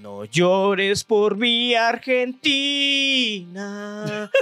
No llores por mi Argentina.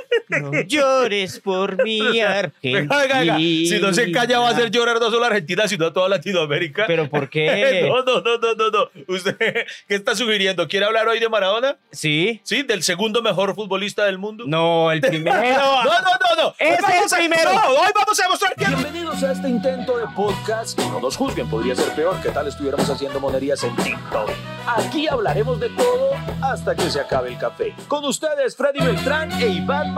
No llores por mi Argentina. Si no se calla, va a hacer llorar no solo a Argentina, sino a toda Latinoamérica. ¿Pero por qué? No, no, no, no, no, no. ¿Usted qué está sugiriendo? ¿Quiere hablar hoy de Maradona? ¿Sí? ¿Sí? ¿Del segundo mejor futbolista del mundo? No, el primero. No, no, no, no. Ese Hoy es vamos el a- primero. No, hoy vamos a demostrar que... Bienvenidos a este intento de podcast. No nos juzguen, podría ser peor que tal estuviéramos haciendo monerías en TikTok. Aquí hablaremos de todo hasta que se acabe el café. Con ustedes, Freddy Beltrán e Iván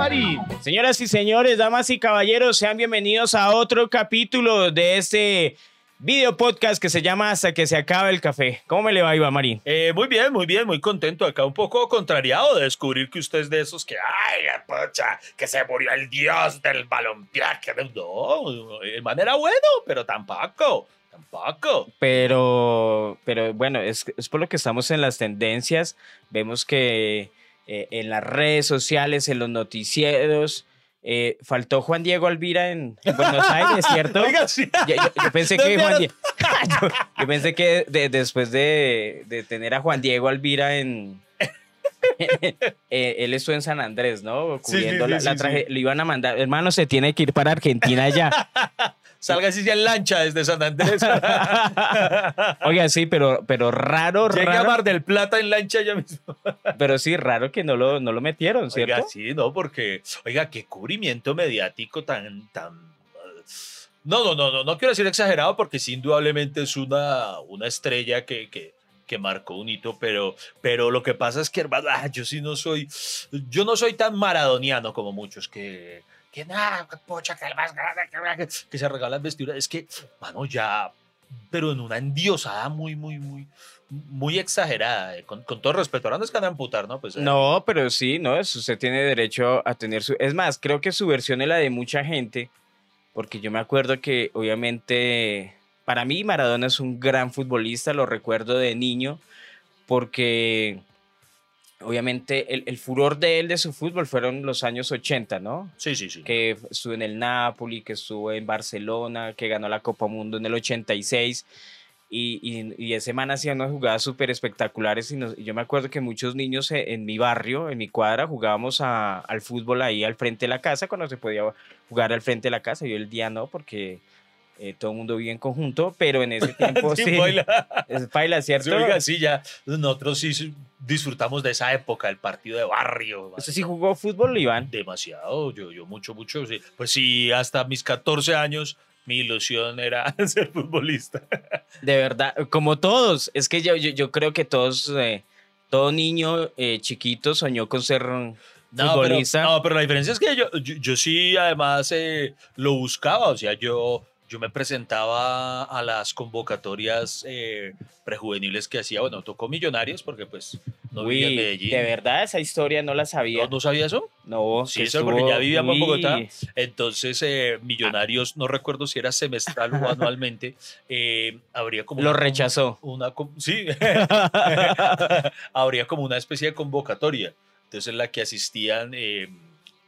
Señoras y señores, damas y caballeros, sean bienvenidos a otro capítulo de este video podcast que se llama Hasta que se acabe el café. ¿Cómo me le va, Iván Marín? Eh, muy bien, muy bien, muy contento. Acá un poco contrariado de descubrir que usted es de esos que, ay, pocha, que se murió el dios del balompié. No, el man era bueno, pero tampoco, tampoco. Pero, pero bueno, es, es por lo que estamos en las tendencias. Vemos que eh, en las redes sociales, en los noticieros, eh, faltó Juan Diego Alvira en, en Buenos Aires, ¿cierto? Oiga, sí. Yo, yo- yo pensé que Juan hagas- Die- yo, yo pensé que de- después de, de tener a Juan Diego Alvira en eh, él estuvo en San Andrés, ¿no? Sí, Cubriendo sí, la, la traje-. Le iban a mandar, hermano, se tiene que ir para Argentina ya. Salga así ya en lancha desde San Andrés. Oiga, sí, pero, pero raro, Llegue a raro. Mar del Plata en lancha ya mismo. Pero sí, raro que no lo, no lo metieron, ¿cierto? Oiga, sí, no, porque, oiga, qué cubrimiento mediático tan, tan. No, no, no, no, no quiero decir exagerado porque sí, indudablemente es una, una estrella que, que, que marcó un hito, pero, pero lo que pasa es que, hermano, ah, yo sí no soy, yo no soy tan maradoniano como muchos que, que nada, pocha, que que, se regalan vestiduras. Es que, mano, ya, pero en una endiosada muy, muy, muy, muy exagerada, eh, con, todo respeto. Ahora no es que van a amputar, ¿no? Pues, eh, No, pero sí, ¿no? Usted tiene derecho a tener su... Es más, creo que su versión es la de mucha gente, porque yo me acuerdo que obviamente para mí Maradona es un gran futbolista, lo recuerdo de niño, porque obviamente el, el furor de él, de su fútbol, fueron los años 80, ¿no? Sí, sí, sí. que estuvo en el Napoli, que estuvo en Barcelona, que ganó la Copa Mundo en el 86. Y, y, y ese man hacía unas jugadas súper espectaculares. Y, nos- y yo me acuerdo que muchos niños en mi barrio, en mi cuadra, jugábamos a- al fútbol ahí al frente de la casa, cuando se podía jugar al frente de la casa. Yo el día no, porque eh, todo el mundo vive en conjunto, pero en ese tiempo Sí, sí. baila. Es baila, ¿cierto? Sí, oiga, sí, ya. Nosotros sí disfrutamos de esa época, el partido de barrio. ¿Usted sí jugó fútbol, Iván? Demasiado, yo, yo mucho, mucho. Sí. Pues sí, hasta mis 14 años mi ilusión era ser futbolista. De verdad, como todos, es que yo, yo, yo creo que todos, eh, todo niño eh, chiquito soñó con ser No, pero, futbolista. no, pero la diferencia es que yo, yo, yo sí, además, eh, lo buscaba. O sea, yo, yo me presentaba a las convocatorias eh, prejuveniles que hacía. Bueno, tocó Millonarios porque, pues, no vivía en Medellín. de verdad, esa historia no la sabía. ¿No, ¿No sabía eso? No, Sí, eso porque ya vivíamos en Bogotá. Entonces, eh, Millonarios, no recuerdo si era semestral o anualmente, eh, habría como... Lo una- rechazó. Una, sí, habría como una especie de convocatoria. Entonces, en la que asistían eh,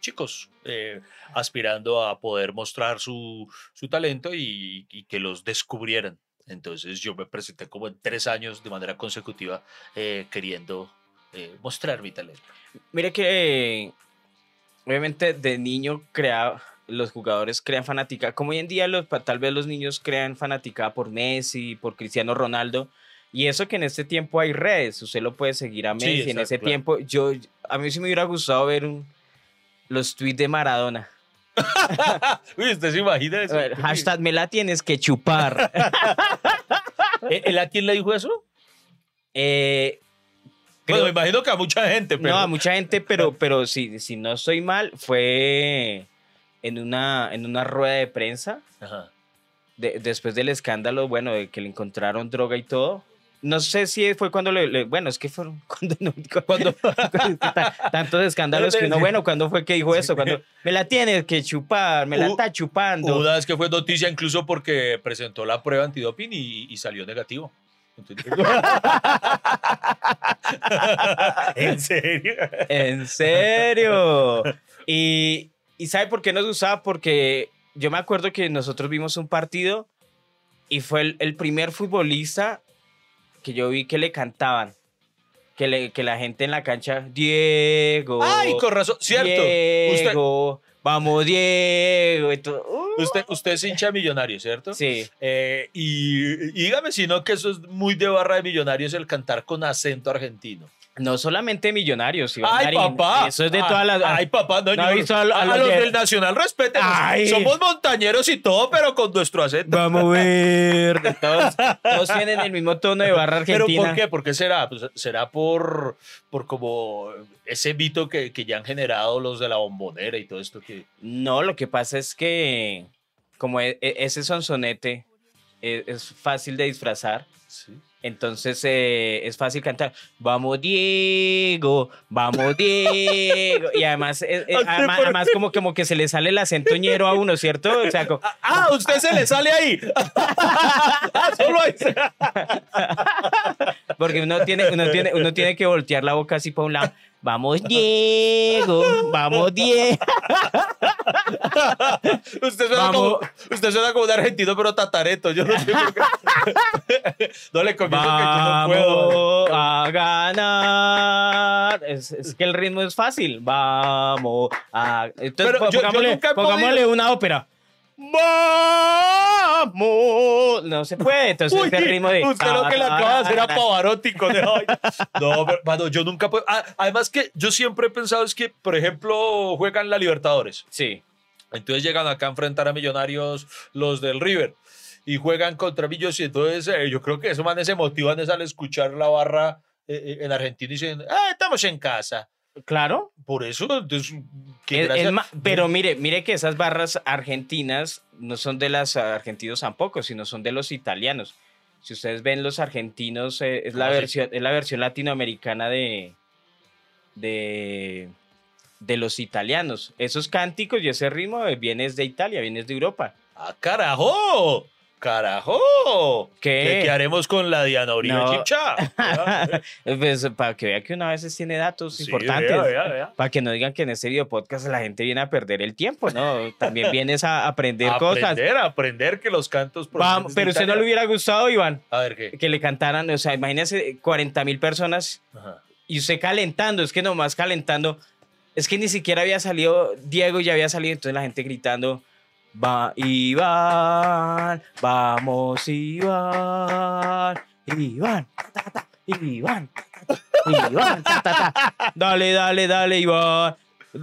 chicos eh, aspirando a poder mostrar su, su talento y, y que los descubrieran. Entonces, yo me presenté como en tres años de manera consecutiva eh, queriendo eh, mostrar mi talento. Mire que obviamente de niño crea, los jugadores crean fanática, como hoy en día los, tal vez los niños crean fanática por Messi, por Cristiano Ronaldo, y eso que en este tiempo hay redes, usted lo puede seguir a Sí, Messi, en ese claro. tiempo yo, a mí sí me hubiera gustado ver un- los tweets de Maradona. Uy, ¿usted se imagina eso? ver, hashtag me la tienes que chupar. ¿Eh, ¿Él a quién le dijo eso? Eh, Bueno, me imagino que a mucha gente, pero... No, a mucha gente, pero, pero si, si no estoy mal, fue en una, en una rueda de prensa, Ajá. de- después del escándalo, bueno, de que le encontraron droga y todo. No sé si fue cuando le, le- bueno, es que fueron cuando, no- cuando- ta- tantos escándalos que no, bueno, ¿cuándo fue que dijo eso? Cuando me la tienes que chupar, me la U- está chupando. Una vez que fue noticia incluso porque presentó la prueba antidoping y, y salió negativo. Entonces- ¿En serio? ¿En serio? Y, ¿Y sabe por qué nos gustaba? Porque yo me acuerdo que nosotros vimos un partido y fue el, el primer futbolista que yo vi que le cantaban. que, le- que la gente en la cancha, Diego. Ay, con razón. Cierto. Usted, Diego, vamos Diego. Uh, usted, usted es hincha de millonarios, ¿cierto? Sí. Eh, y, y dígame si no que eso es muy de barra de millonarios el cantar con acento argentino. No solamente millonarios, Iván Ay, Marín, papá. Eso es de Ah, todas las. Ay, papá, no, ¿No yo- visto a lo- a a los los de- del Nacional, respeten. Somos montañeros y todo, pero con nuestro acento. Vamos a ver. Todos, todos tienen el mismo tono de barra ¿Pero argentina. por qué? ¿Por qué será? Pues, será por, por como ese mito que, que ya han generado los de la bombonera y todo esto que... No, lo que pasa es que como e- e- ese sonsonete e- es, fácil de disfrazar, Sí. entonces eh, es fácil cantar. Vamos Diego, vamos Diego. Y además, eh, eh, además, como, como que se le sale el acento ñero a uno, ¿cierto? O sea, como- Ah, a usted se le sale ahí. Ah, Solo ahí. porque uno tiene, uno, tiene, uno tiene que voltear la boca así para un lado. Vamos Diego, vamos Diego. Usted suena, Vamos. como, usted suena como un argentino, pero tatareto. Yo no sé por qué. No le confieso que yo no puedo. A ganar. Es, es que el ritmo es fácil. Vamos a. Entonces, Pero yo- yo pongámosle, nunca he pongámosle podido- una ópera. Vamos. No se puede. Entonces, Uy, este ritmo de. usted lo que le acaba de hacer a Pavarotti con el- ay. No, pero, mano, yo nunca puedo. Ah, además que yo siempre he pensado es que, por ejemplo, juegan la Libertadores. Sí. Entonces llegan acá a enfrentar a Millonarios los del River y juegan contra Millos y entonces eh, yo creo que esos manes se motivan es al escuchar la barra eh, eh, en Argentina y dicen, ah, estamos en casa. Claro. Por eso, entonces, Es- es pero mire, mire que esas barras argentinas no son de los argentinos tampoco, sino son de los italianos. Si ustedes ven los argentinos, eh, es, la Ah, versión, es la versión latinoamericana de, de, de los italianos. Esos cánticos y ese ritmo eh, vienes de Italia, vienes de Europa. ¡Ah, carajo! ¡Carajo! ¿Qué? ¿Qué, haremos con la Diana Uribe No. Chicha? Pues, para que vea que una vez tiene datos Sí, importantes. vea, vea, vea. Para que no digan que en este video podcast la gente viene a perder el tiempo, ¿no? También vienes a aprender cosas. Aprender, aprender que los cantos... Vamos, pero usted no le hubiera gustado, Iván, A ver, ¿qué? que le cantaran, o sea, imagínese 40 mil personas Ajá. y usted calentando, es que nomás calentando, es que ni siquiera había salido Diego, ya había salido, entonces la gente gritando, va Iván, vamos Iván, Iván, ta, ta, Iván, ta, Iván, dale, dale, dale, Iván.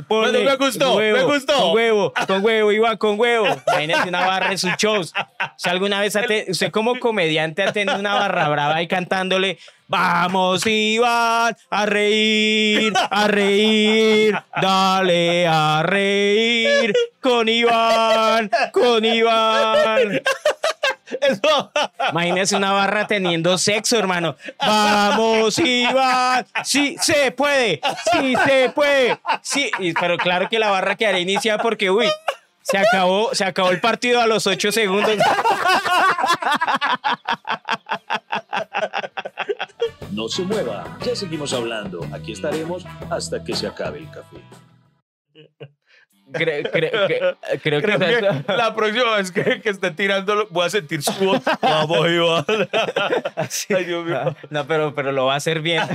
Ponle Bueno, me gustó, con huevo, me gustó. Con huevo, con huevo, Iván, con huevo. Imagínate una barra en sus shows. Si alguna vez, usted como comediante ha tenido una barra brava ahí cantándole, vamos Iván, a reír, a reír, dale a reír, con Iván, con Iván. Eso. Imagínese una barra teniendo sexo, hermano. Vamos, Iván. Sí, se puede. Sí, se puede. Sí, pero claro que la barra quedará iniciada porque, uy, se acabó, se acabó el partido a los ocho segundos. No se mueva, ya seguimos hablando. Aquí estaremos hasta que se acabe el café. Creo, creo- creo- creo que, la próxima vez que, que esté tirando voy a sentir su voz. Vamos, Iván. Ay, Dios mío. No, pero, pero lo va a hacer bien.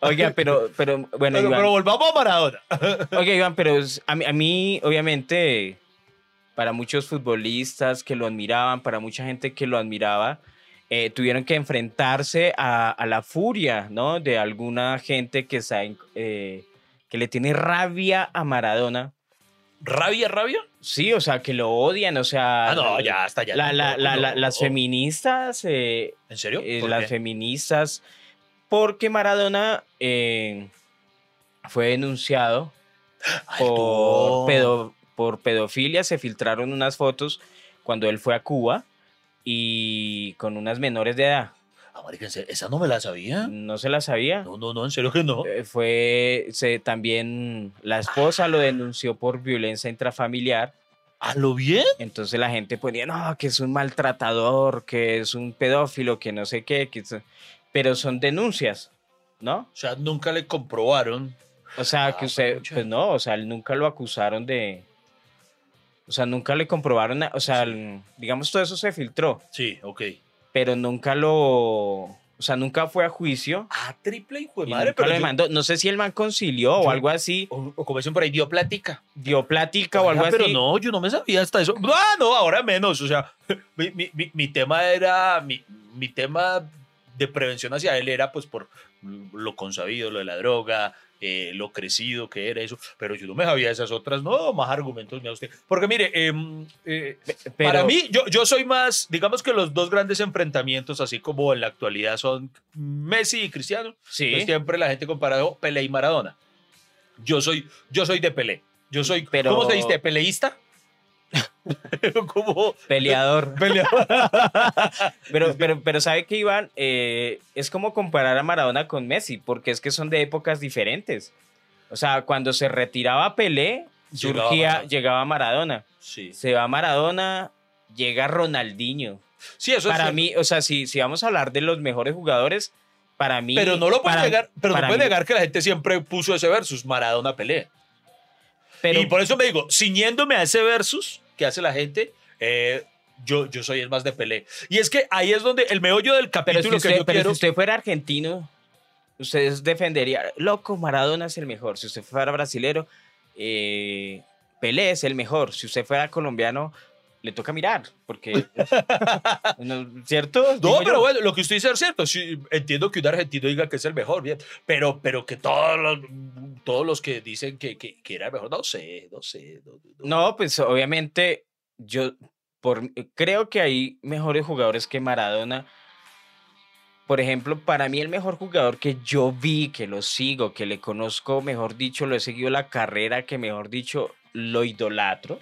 Oiga, pero, pero bueno, Pero, Iván. pero volvamos a Maradona. Oye, Iván, pero a mí, a mí, obviamente, para muchos futbolistas que lo admiraban, para mucha gente que lo admiraba, eh, tuvieron que enfrentarse a, a la furia, ¿no? De alguna gente que, está en- eh, que le tiene rabia a Maradona. ¿Rabia, rabia? Sí, o sea, que lo odian, o sea... Ah, no, ya está, ya. la- la- la- la- las feministas, eh, ¿En serio? eh, ¿Por las qué? feministas, porque Maradona eh, fue denunciado Ay, por, tú. pedo- por pedofilia. Se filtraron unas fotos cuando él fue a Cuba y con unas menores de edad. Ah, esa no me la sabía. No se la sabía. No, no, no, en serio que no. Eh, Fue se, también la esposa lo denunció por violencia intrafamiliar. ¿A lo bien? Entonces la gente ponía, no, que es un maltratador, que es un pedófilo, que no sé qué. que es-". Pero son denuncias, ¿no? O sea, nunca le comprobaron. O sea, Ah, que usted, pucha. pues no, o sea, él nunca lo acusaron de. O sea, nunca le comprobaron, o sea, digamos, todo eso se filtró, Sí, ok. Pero nunca lo. O sea, nunca fue a juicio. Ah, triple hijo de madre, pero yo- demandó. No sé si el man concilió o algo así, o, o como dicen por ahí, dio plática. dio plática o algo Oiga, pero así. no, yo no me sabía hasta eso. Ah, no, ahora menos. O sea, mi, mi- mi- mi tema era, mi, mi tema de prevención hacia él era pues por lo consabido, lo de la droga, eh, lo crecido que era eso. Pero yo no me sabía esas otras, no, más argumentos me da usted. Porque mire, em, eh, Pero- para mí, yo, yo soy más, digamos que los dos grandes enfrentamientos, así como en la actualidad, son Messi y Cristiano. Sí. Pues siempre la gente comparado Pelé y Maradona. Yo soy, yo soy de Pelé. Yo soy, Pero- ¿cómo se dice? ¿Peleísta? como Peleador. peleador. Pero, pero, pero ¿sabe que Iván? Eh, es como comparar a Maradona con Messi, porque es que son de épocas diferentes. O sea, cuando se retiraba Pelé, Llegaba surgía, Maradona. llegaba Maradona. Sí. Se va Maradona, llega Ronaldinho. Sí, eso es Para cierto. mí, o sea, si, si vamos a hablar de los mejores jugadores, para mí... Pero no lo puede negar, pero no puede negar que la gente siempre puso ese versus Maradona Pelé. Pero, y por eso me digo, ciñéndome a ese versus que hace la gente, eh, yo, yo soy el más de Pelé. Y es que ahí es donde el meollo del pero capítulo que yo pero quiero. si usted fuera argentino, usted defendería, loco, Maradona es el mejor. Si usted fuera brasilero, eh, Pelé es el mejor. Si usted fuera colombiano, le toca mirar, porque... no, ¿Cierto? No, pero yo. bueno, lo que usted dice es cierto. Sí, entiendo que un argentino diga que es el mejor, bien. Pero, pero que todos los, todos los que dicen que, que, que era el mejor, no sé, no sé. no- no- No, pues obviamente yo por, creo que hay mejores jugadores que Maradona. Por ejemplo, para mí el mejor jugador que yo vi, que lo sigo, que le conozco, mejor dicho, lo he seguido la carrera, que mejor dicho, lo idolatro,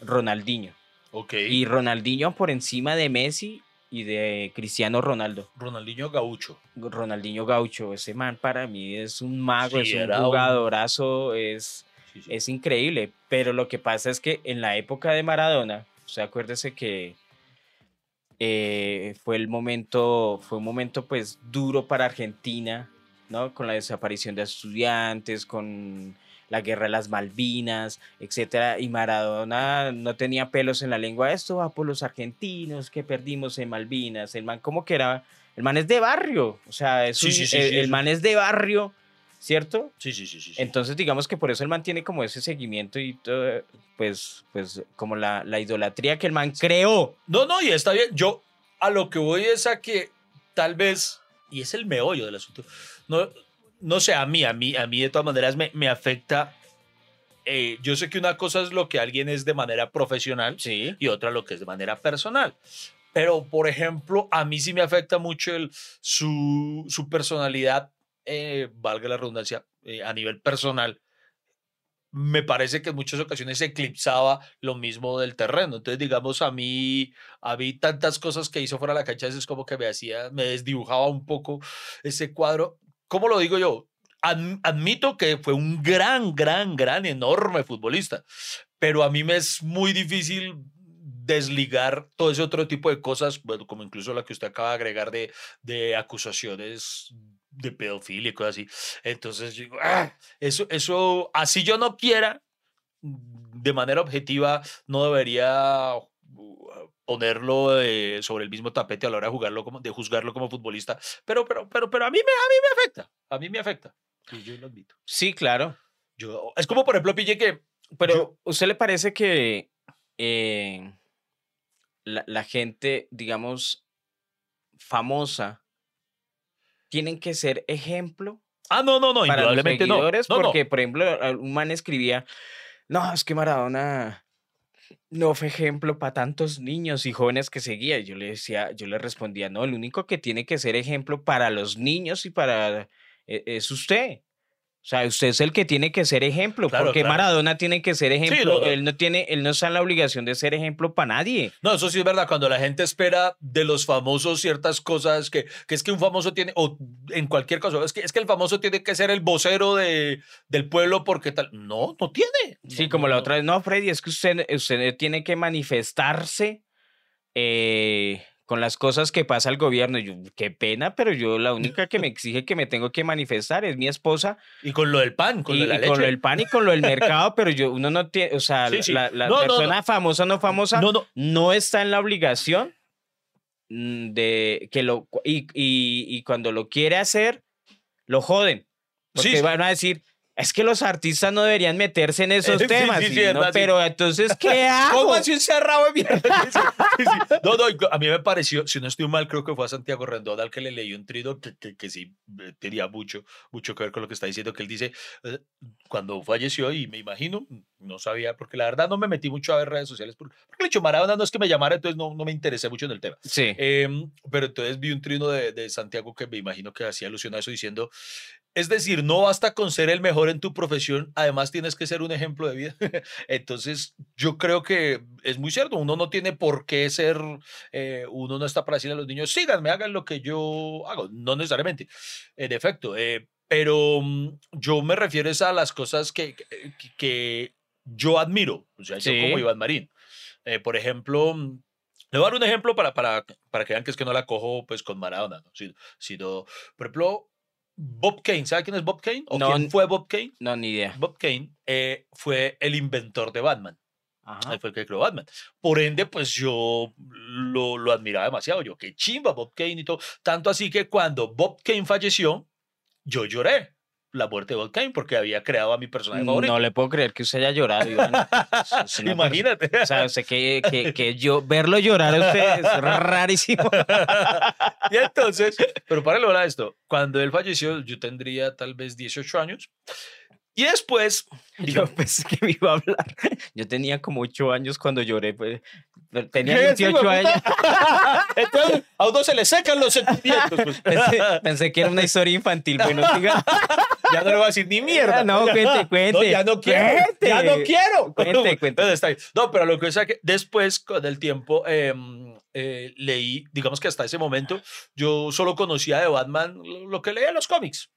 Ronaldinho. Ok. Y Ronaldinho por encima de Messi y de Cristiano Ronaldo. Ronaldinho Gaucho. Ronaldinho Gaucho, ese man para mí es un mago, Sí, es un jugadorazo, es Sí, sí. es increíble, pero lo que pasa es que en la época de Maradona, o sea, acuérdese que eh, fue el momento, fue un momento pues duro para Argentina, ¿no? Con la desaparición de estudiantes, con la guerra de las Malvinas, etcétera, y Maradona no tenía pelos en la lengua, esto va por los argentinos que perdimos en Malvinas, el man como que era, el man es de barrio, o sea, es Sí, un- sí, sí, el, sí, el eso. man es de barrio, ¿cierto? Sí, sí, sí, sí. sí. Entonces, digamos que por eso el man tiene como ese seguimiento y todo, pues, pues como la, la idolatría que el man creó. No, no, y está bien. Yo a lo que voy es a que tal vez, y es el meollo del asunto, no, no sé, a mí, a mí, a mí de todas maneras me, me afecta. eh, yo sé que una cosa es lo que alguien es de manera profesional Sí. y otra lo que es de manera personal. Pero, por ejemplo, a mí sí me afecta mucho el, su, su personalidad, eh, valga la redundancia, eh, a nivel personal. Me parece que en muchas ocasiones eclipsaba lo mismo del terreno. Entonces, digamos, a mí, a mí tantas cosas que hizo fuera de la cancha, es como que me hacía, me desdibujaba un poco ese cuadro. ¿Cómo lo digo yo? Ad- admito que fue un gran, gran, gran, enorme futbolista, pero a mí me es muy difícil desligar todo ese otro tipo de cosas, bueno, como incluso la que usted acaba de agregar de, de acusaciones de pedofilia y cosas así. Entonces, digo, "Ah, eso, eso, así yo no quiera, de manera objetiva, no debería ponerlo de- sobre el mismo tapete a la hora de jugarlo como de juzgarlo como futbolista pero pero pero pero a mí me a mí me afecta a mí me afecta y yo lo admito Sí, claro. yo es como por ejemplo pille que Pero, Yo- ¿usted le parece que eh, la, la gente, digamos, famosa, tienen que ser ejemplo ah no no no para indudablemente seguidores? no no Porque, por ejemplo, un man escribía, no, es que Maradona no fue ejemplo para tantos niños y jóvenes que seguía. Yo le decía, yo le respondía, no, el único que tiene que ser ejemplo para los niños y para e- es usted. O sea, usted es el que tiene que ser ejemplo, Claro, porque claro. Maradona tiene que ser ejemplo. no, no. Él no tiene, él no está en la obligación de ser ejemplo para nadie. No, eso sí es verdad. Cuando la gente espera de los famosos ciertas cosas, que, que es que un famoso tiene, o en cualquier caso, es que, es que el famoso tiene que ser el vocero de, del pueblo porque tal. No, no tiene. Sí, No, como no, la otra vez, no, Freddy, es que usted, usted tiene que manifestarse eh, con las cosas que pasa el gobierno. Yo, qué pena, pero yo la única que me exige que me tengo que manifestar es mi esposa Y con lo del pan, con y, lo de la y leche. con lo del pan y con lo del mercado, pero yo, uno no tiene, o sea, Sí, sí. la, la No, no, persona famosa o no famosa No, no. no está en la obligación mm, de que lo y, y, y cuando lo quiere hacer, lo joden. Porque Sí, van a decir, es que los artistas no deberían meterse en esos temas. sí, sí, no, pero entonces, ¿qué hago? ¿Cómo así un cerrado de mierda? No, a mí me pareció, si no estoy mal, creo que fue a Santiago Rendón al que le leí un trino que, que, que sí eh, tenía mucho, mucho que ver con lo que está diciendo, que él dice, eh, cuando falleció, y me imagino, no sabía, porque la verdad no me metí mucho a ver redes sociales, por- porque el hecho Maradona no es que me llamara, entonces no, no me interesé mucho en el tema. Sí. Em, pero entonces vi un trino de, de Santiago que me imagino que hacía alusión a eso diciendo, es decir, no basta con ser el mejor en tu profesión, además tienes que ser un ejemplo de vida. entonces yo creo que es muy cierto, uno no tiene por qué ser, eh, uno no está para decirle a los niños, síganme, hagan lo que yo hago, no necesariamente, en efecto, eh, pero mm, yo me refiero a las cosas que, que, que yo admiro, o sea, yo como Iván Marín. Eh, por ejemplo, mm, le voy a dar un ejemplo para, para, para que vean que es que no la cojo pues con Maradona, ¿no? sino, sino, por ejemplo, Bob Kane, ¿sabe quién es Bob Kane? ¿O No, quién fue Bob Kane? No, ni idea. Bob Kane eh, fue el inventor de Batman, Ajá. fue el que creó Batman. Por ende, pues yo lo, lo admiraba demasiado, yo qué chimba Bob Kane y todo, tanto así que cuando Bob Kane falleció, yo lloré la muerte de Kane porque había creado a mi personaje favorito. No le puedo creer que usted haya llorado, Iván. Imagínate. O sea, usted que, que, que yo, verlo llorar a usted es rarísimo. y entonces, pero para lograr esto, cuando él falleció, yo tendría tal vez 18 años. Y después, Yo pensé que me iba a hablar. Yo tenía como 8 años cuando lloré. Pues, tenía ¿Qué? Sí, 28 hueputa. años. entonces a uno se le secan los sentimientos. pues. Pensé, pensé que era una historia infantil. Bueno, siga. ya no le voy a decir ni mierda. No, cuente, cuente. No, ya no quiero. Cuente. Ya no quiero. Cuente, cuente. Está. No, pero lo que es que después, con el tiempo, em, eh, leí, digamos que hasta ese momento, yo solo conocía de Batman lo, lo que leía en los cómics.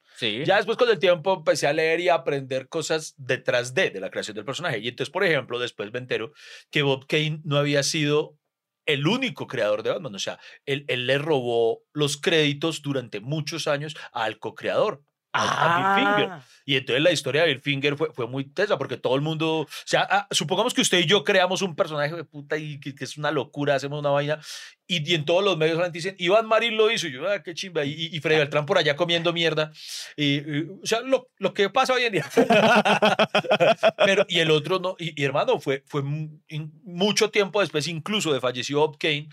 Ya después con el tiempo empecé a leer y a aprender cosas detrás de, de la creación del personaje. Y entonces, por ejemplo, después me entero que Bob Kane no había sido el único creador de Batman. O sea, él, él le robó los créditos durante muchos años al co-creador. A- a Bill Finger. Ah, Y entonces la historia de Bill Finger fue, fue muy tesa porque todo el mundo, o sea, ah, supongamos que usted y yo creamos un personaje de puta y que, que es una locura, hacemos una vaina y, y en todos los medios dicen, Iván Marín lo hizo, y yo, ah, qué chimba, y, y Freddy Beltrán por allá comiendo mierda. Y, y, o sea, lo, lo que pasa hoy en día. Pero, y el otro no, y, hermano, fue, fue mucho tiempo después, incluso de falleció Bob Kane,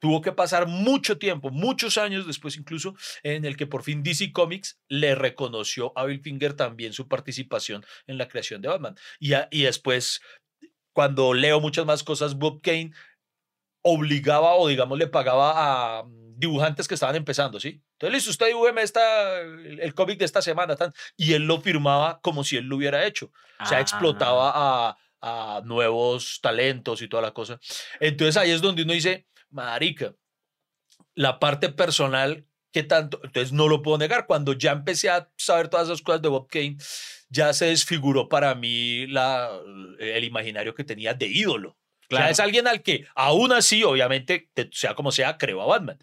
tuvo que pasar mucho tiempo, muchos años después incluso, en el que por fin DC Comics le reconoció a Bill Finger también su participación en la creación de Batman. Y, a- y después, cuando leo muchas más cosas, Bob Kane obligaba o digamos le pagaba a mm, dibujantes que estaban empezando, ¿sí? Entonces, listo, usted dibújeme esta, el, el cómic de esta semana, tan, y él lo firmaba como si él lo hubiera hecho. O sea, ah. explotaba a, a nuevos talentos y toda la cosa. Entonces ahí es donde uno dice, marica, la parte personal, ¿qué tanto? Entonces no lo puedo negar. Cuando ya empecé a saber todas esas cosas de Bob Kane, ya se desfiguró para mí la, el imaginario que tenía de ídolo. O sea, Claro. es alguien al que aún así, obviamente, te- sea como sea, creo a Batman.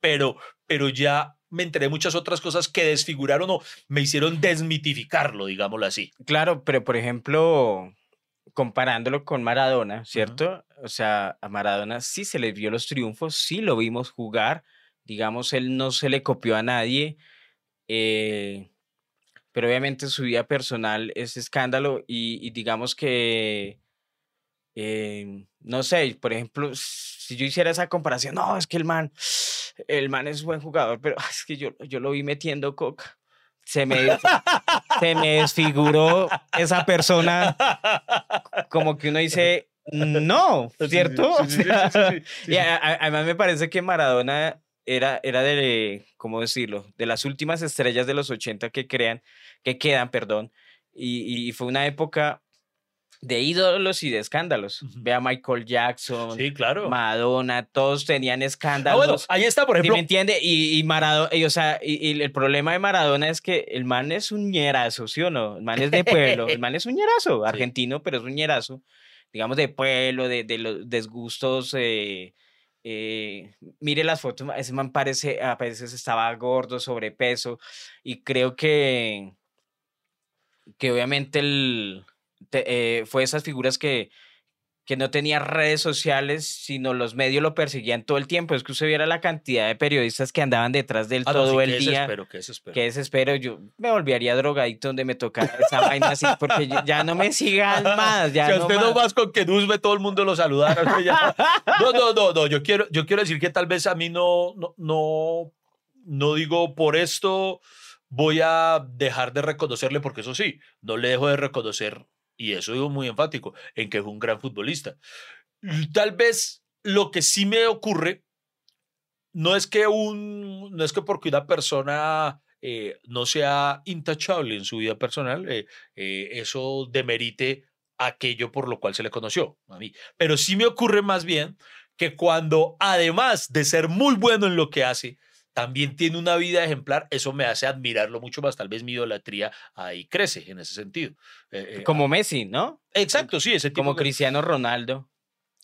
Pero, pero ya me enteré de muchas otras cosas que desfiguraron o me hicieron desmitificarlo, digámoslo así. Claro, pero por ejemplo, comparándolo con Maradona, ¿cierto? O sea, a Maradona sí se le vio los triunfos, sí lo vimos jugar, digamos, él no se le copió a nadie, eh, pero obviamente su vida personal es escándalo y, y digamos que, eh, no sé, por ejemplo, si yo hiciera esa comparación, no, es que el man, el man es buen jugador, pero es que yo, yo lo vi metiendo coca. Se me, se me desfiguró esa persona como que uno dice, no, ¿cierto? Y además me parece que Maradona era, era de, ¿cómo decirlo? De las últimas estrellas de los 80 que crean, que quedan, perdón. Y, y fue una época de ídolos y de escándalos. Ujú. Ve a Michael Jackson, Sí, claro. Madonna, todos tenían Ah, escándalos. bueno, ahí está, por ¿Sí ejemplo. me entiende? Y, y Maradona, y, o sea, y, y el problema de Maradona es que el man es un ñerazo, ¿sí o no? El man es de pueblo, el man es un ñerazo, argentino, pero es un ñerazo, digamos, de pueblo, de, de los desgustos. eh, eh, mire las fotos, ese man parece, a veces estaba gordo, sobrepeso, y creo que, que obviamente el, te- eh, fue esas figuras que, que no tenía redes sociales, sino los medios lo perseguían todo el tiempo. Es que usted viera la cantidad de periodistas que andaban detrás de él Ah, no, todo sí, el qué día. desespero, qué desespero. Qué desespero, yo me volvería drogadicto donde me tocara esa vaina así, porque ya- no me sigan más, ya si no usted más. no más con que Nusbe todo el mundo lo saludara. ya- No, no, no, no. Yo quiero, yo quiero decir que tal vez a mí no, no, no, no digo por esto voy a dejar de reconocerle, porque eso sí, no le dejo de reconocer, y eso digo muy enfático, en que es un gran futbolista. Tal vez lo que sí me ocurre no es que un, no es que porque una persona eh, no sea intachable en su vida personal, eh, eh, eso demerite aquello por lo cual se le conoció a mí. Pero sí me ocurre más bien que cuando, además de ser muy bueno en lo que hace, también tiene una vida ejemplar, eso me hace admirarlo mucho más. Tal vez mi idolatría ahí crece en ese sentido. Eh, eh, Como Messi, ¿no? exacto, sí, ese tipo Como de- Cristiano Ronaldo.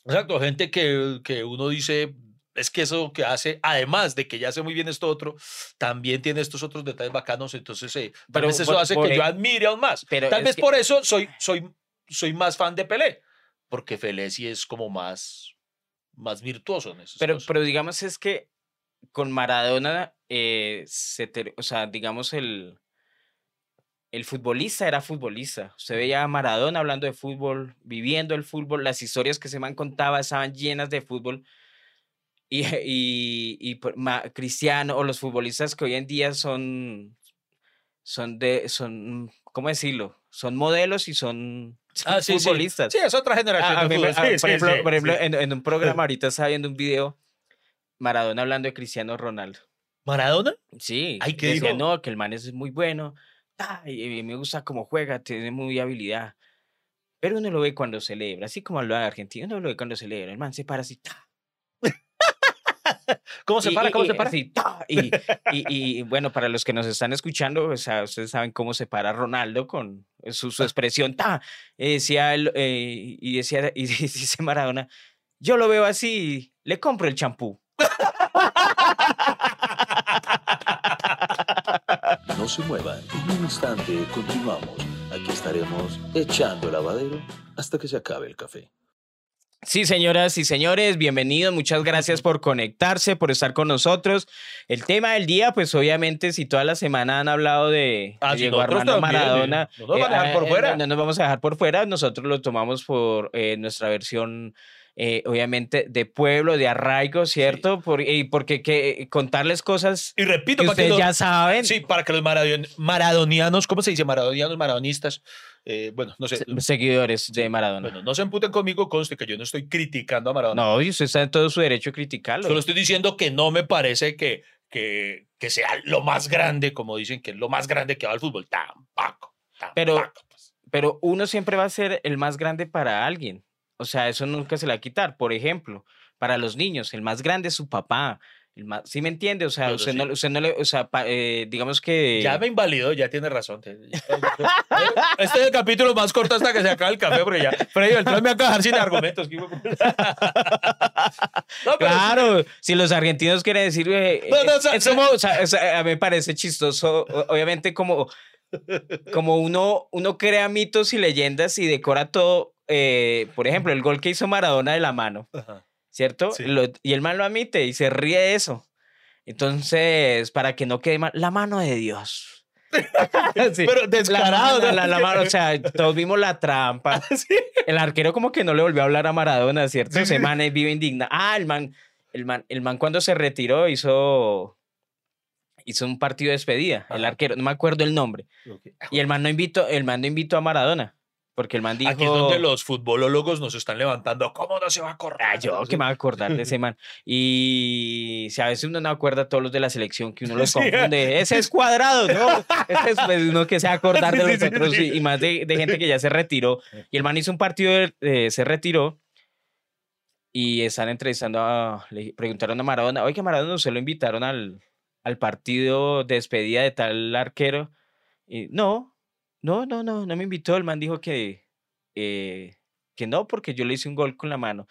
Exacto, gente que, que uno dice, es que eso que hace, además de que ya hace muy bien esto otro, también tiene estos otros detalles bacanos, entonces eh, tal Pero vez eso por- hace por que e- yo admire aún más. pero tal vez que- por eso soy, soy, soy más fan de Pelé, porque Pelé sí es como más, más virtuoso en eso. Pero, pero digamos es que con Maradona, eh, se ter- o sea, digamos el, el futbolista era futbolista. Usted veía a Maradona hablando de fútbol, viviendo el fútbol, las historias que se me han contado estaban llenas de fútbol. Y, y, y ma- Cristiano o los futbolistas que hoy en día son, son de, son, ¿cómo decirlo? Son modelos y son Ah, sí, sí. futbolistas. Sí, es otra generación Ah, de mí ah, Sí, por ejemplo, sí, por ejemplo, sí. en, en un programa ahorita estaba viendo un video, Maradona hablando de Cristiano Ronaldo. ¿Maradona? Sí, Ay, ¿qué decía, dijo? no, que el man es muy bueno, ah, y, y me gusta cómo juega, tiene muy habilidad. Pero uno lo ve cuando celebra, así como lo de Argentina, uno lo ve cuando celebra, el man se para así. ¿Cómo se y- para? ¿Cómo y se para? así. Y, y- bueno, para los que nos están escuchando, o sea, ustedes saben cómo se para Ronaldo con su, su expresión, ¡ta! Eh, decía él, eh, y decía, y dice Maradona, yo lo veo así, le compro el champú. No se muevan, en un instante continuamos. Aquí estaremos echando el lavadero hasta que se acabe el café. Sí, señoras y señores, bienvenidos. Muchas gracias por conectarse, por estar con nosotros. El tema del día, pues obviamente, si toda la semana han hablado de, Ah, de Diego Armando también, eh, Maradona, no nos van a dejar por eh, fuera. No, no nos vamos a dejar por fuera. Nosotros lo tomamos por eh, nuestra versión, eh, obviamente, de pueblo, de arraigo, ¿cierto? Por- y porque que, contarles cosas Y repito, que para que ustedes los- ya saben. Sí, para que los maradon- maradonianos, ¿cómo se dice? Maradonianos, maradonistas. eh, bueno, no sé. se- Seguidores de Maradona. Bueno, no se emputen conmigo, conste que yo no estoy criticando a Maradona. no, y usted está en todo su derecho a criticarlo. Solo estoy diciendo que no me parece que, que, que sea lo más grande, como dicen que es lo más grande que va al fútbol. Tampoco. tampoco Pero- pues. pero uno siempre va a ser el más grande para alguien. O sea, eso nunca se le va a quitar. Por ejemplo, para los niños, el más grande es su papá. El más, ¿Sí me entiende? O sea, Claro, usted, sí. no, usted no le, o sea, pa- eh, digamos que... Ya me invalidó, ya tiene razón. Te- Este es el capítulo más corto hasta que se acabe el café, porque ya Freddy Beltrán me va a dejar sin argumentos. No, pero sí. Claro, si los argentinos quieren decir, eh, No, no, eh, o sea, es como, o a mí me parece chistoso, obviamente como, como uno, uno crea mitos y leyendas y decora todo, eh, por ejemplo, el gol que hizo Maradona de la mano, Ajá. ¿cierto? Sí. Lo- y el man lo admite y se ríe de eso. Entonces, para que no quede mal, la mano de Dios. Sí, Pero descarado. la- la mano, o sea, todos vimos la trampa. Sí. El arquero como que no le volvió a hablar a Maradona, ¿cierto? Ese man vive indigna. Ah, el man, el man, el man cuando se retiró hizo, hizo un partido de despedida. El arquero, no me acuerdo el nombre. Y el man no invitó, el man no invitó a Maradona. Porque el man dijo. Aquí es donde los futbolólogos nos están levantando. ¿Cómo no se va a correr? Ah, yo que me voy a acordar de ese man. Y si a veces uno no acuerda a todos los de la selección, que uno los confunde. Ese es cuadrado, ¿no? Ese es pues, uno que se va a acordar de los otros y, y más de, de gente que ya se retiró. Y el man hizo un partido, de- eh, se retiró y están entrevistando a, le preguntaron a Maradona, oye, Maradona, ¿se lo invitaron al, al partido de despedida de tal arquero? Y no, no, no, no, no me invitó. El man dijo que, eh, que no, porque yo le hice un gol con la mano.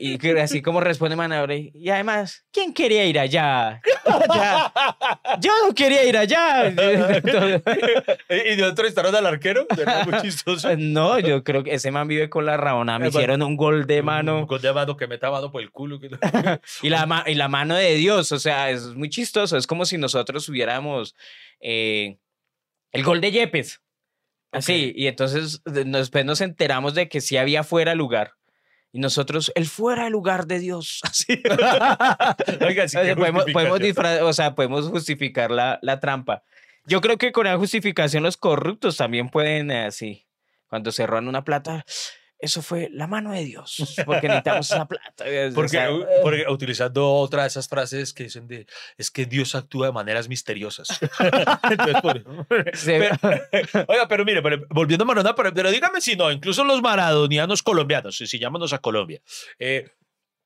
Y, así como responde Maradona, y además, ¿quién quería ir allá? Yo no quería ir allá. ¿Y de otro estaron al arquero? Era muy chistoso. No, yo creo que ese man vive con la rabona. Me hicieron un gol de Un mano gol de mano que meta mano por el culo. y la, y la mano de Dios. O sea, es muy chistoso. Es como si nosotros hubiéramos eh, el gol de Yepes. Así. Y entonces después nos enteramos de que sí había fuera lugar. Y nosotros, el fuera de lugar de Dios. Así. Oiga, sí, podemos, podemos, o sea, podemos justificar la, la trampa. Yo creo que con la justificación los corruptos también pueden, eh, así, cuando se roban una plata, eso fue la mano de Dios, porque necesitamos esa plata. o Porque, sea, u- porque utilizando otra de esas frases que dicen de es que Dios actúa de maneras misteriosas. Entonces, pero- oiga, pero mire, pero volviendo a Maradona, pero, pero dígame si no, incluso los maradonianos colombianos, si, si llámanos a Colombia. eh,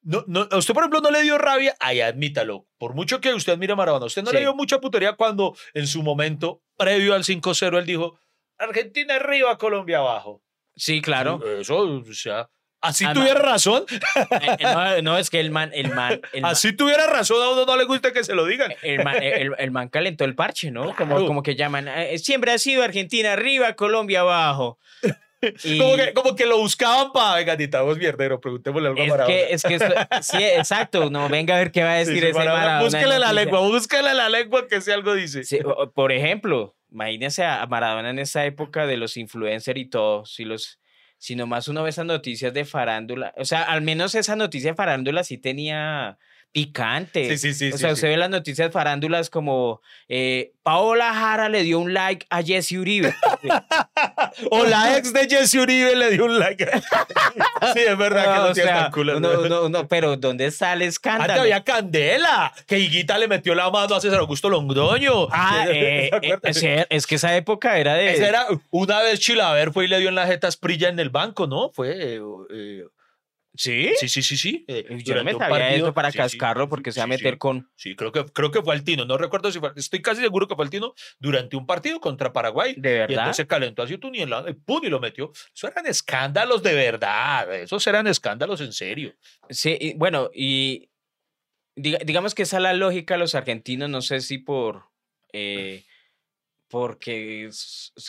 no, no, a usted, por ejemplo, no le dio rabia, ay, admítalo. Por mucho que usted admire a Maradona, usted no le Sí. dio mucha putería cuando en su momento, previo al 5-0, él dijo: Argentina arriba, Colombia abajo. Sí, claro. Eso, o sea, así Además- tuviera razón, Eh, eh, no, no, es que el man, el man, el man, así tuviera razón, a uno no le gusta que se lo digan. el man, el, el man calentó el parche, ¿no? Como, Claro. como que llaman, eh, siempre ha sido Argentina arriba, Colombia abajo. Y- Como que, como que lo buscaban para, venga, necesitamos mierdero, preguntémosle algo a Es Maradona. que, es que esto- sí, exacto. No, venga a ver qué va a decir sí, ese Maradona, Maradona. Búsquele la lengua, búsquele la lengua que si algo dice. Sí, por ejemplo, imagínense a Maradona en esa época de los influencers y todo. Si los, si nomás uno ve esas noticias de farándula, o sea, al menos esa noticia de farándula sí tenía picante. Sí, sí, sí. o sea, sí. usted ve las noticias farándulas como eh, Paola Jara le dio un like a Jesse Uribe. O la ex de Jesse Uribe le dio un like. sí, es verdad que No, no tiene tan culo. uno- uno- uno- pero ¿dónde sale Antes escándalo? había Candela, que Higuita le metió la mano a César Augusto Londoño. Ah, eh, ¿Se eh, es, es que esa época era de... Esa era, una vez Chilaver fue y le dio en la jeta a Sprilla en el banco, ¿no? Fue. eh, ¿Sí? sí, sí, sí, sí. eh, Yo no me sabía para Sí, sí, cascarlo porque se va a sí, meter con... Sí, creo que, creo que fue al Tino. No recuerdo si fue. Estoy casi seguro que fue al Tino durante un partido contra Paraguay. ¿De Y verdad? entonces se calentó así tú ni en la, y ¡pum! y lo metió. Eso eran escándalos de verdad. Esos eran escándalos en serio. Sí, y bueno, y diga- digamos que esa es la lógica de los argentinos, no sé si por... eh, porque,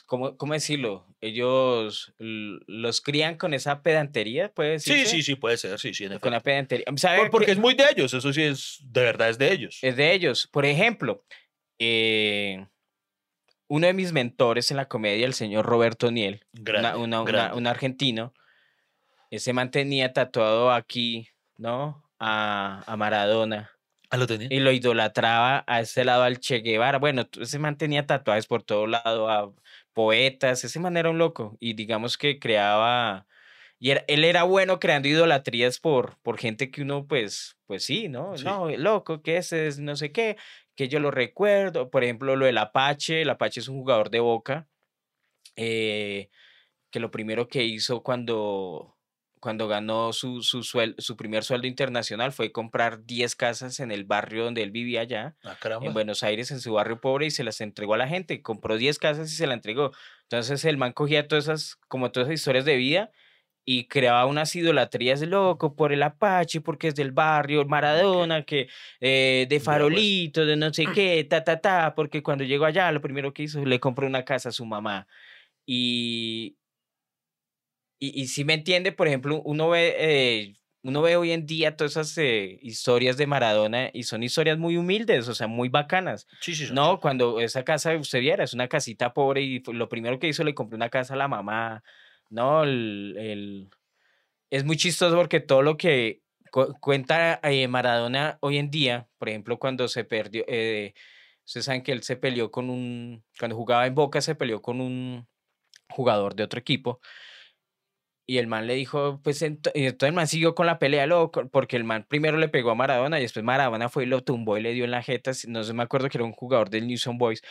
¿cómo, ¿cómo decirlo? Ellos los crían con esa pedantería, puede Sí, decirse. sí, sí, puede ser. Sí, sí, en Con la pedantería. ¿Sabe Por- porque es muy de ellos. Eso sí es. De verdad es de ellos. Es de ellos. Por ejemplo, eh, uno de mis mentores en la comedia, el señor Roberto Niel, Grande, una- una- una- grande. un argentino, ese man tenía tatuado aquí, ¿no? A, a Maradona. Ah, lo tenía. Y lo idolatraba a ese lado al Che Guevara. Bueno, ese man tenía tatuajes por todo lado, a poetas. Ese man era un loco. Y digamos que creaba. Y era- él era bueno creando idolatrías por, por gente que uno, pues, pues sí, ¿no? Sí. No, loco, que ese es no sé qué, que yo lo recuerdo. Por ejemplo, lo del Apache. El Apache es un jugador de boca. eh, que lo primero que hizo cuando, cuando ganó su, su, suel- su primer sueldo internacional fue comprar 10 casas en el barrio donde él vivía allá, Ah, en Buenos Aires, en su barrio pobre, y se las entregó a la gente. Compró 10 casas y se la entregó. Entonces el man cogía todas esas, como todas esas historias de vida y creaba unas idolatrías loco por el Apache, porque es del barrio, Maradona, que eh, de pues. farolito, de no sé qué, ta, ta, ta, porque cuando llegó allá lo primero que hizo, le compró una casa a su mamá. Y, y, y si me entiende, por ejemplo, uno ve, eh, uno ve hoy en día todas esas eh, historias de Maradona y son historias muy humildes, o sea, muy bacanas. Sí, sí, sí. No, cuando esa casa usted viera, es una casita pobre y lo primero que hizo le compró una casa a la mamá. No, el, el- es muy chistoso porque todo lo que cu- cuenta eh, Maradona hoy en día, por ejemplo, cuando se perdió, eh, ustedes saben que él se peleó con un, cuando jugaba en Boca se peleó con un jugador de otro equipo. Y el man le dijo, pues ento- y entonces el man siguió con la pelea, loco, porque el man primero le pegó a Maradona y después Maradona fue y lo tumbó y le dio en la jeta. No sé, me acuerdo que era un jugador del Newsom Boys.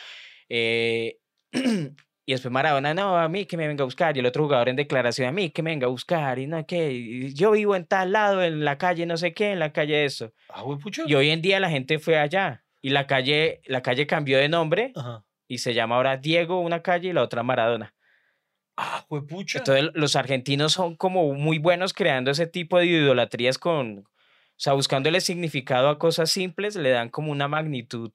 eh, y después Maradona, no, a mí que me venga a buscar. Y el otro jugador en declaración, a mí que me venga a buscar. Y no, que yo vivo en tal lado, en la calle no sé qué, en la calle eso. Ah. Y hoy en día la gente fue allá. Y la calle, la calle cambió de nombre Ajá. y se llama ahora Diego una calle y la otra Maradona. Ah, güey, pucha. Entonces los argentinos son como muy buenos creando ese tipo de idolatrías con, O sea, buscándole significado a cosas simples, le dan como una magnitud,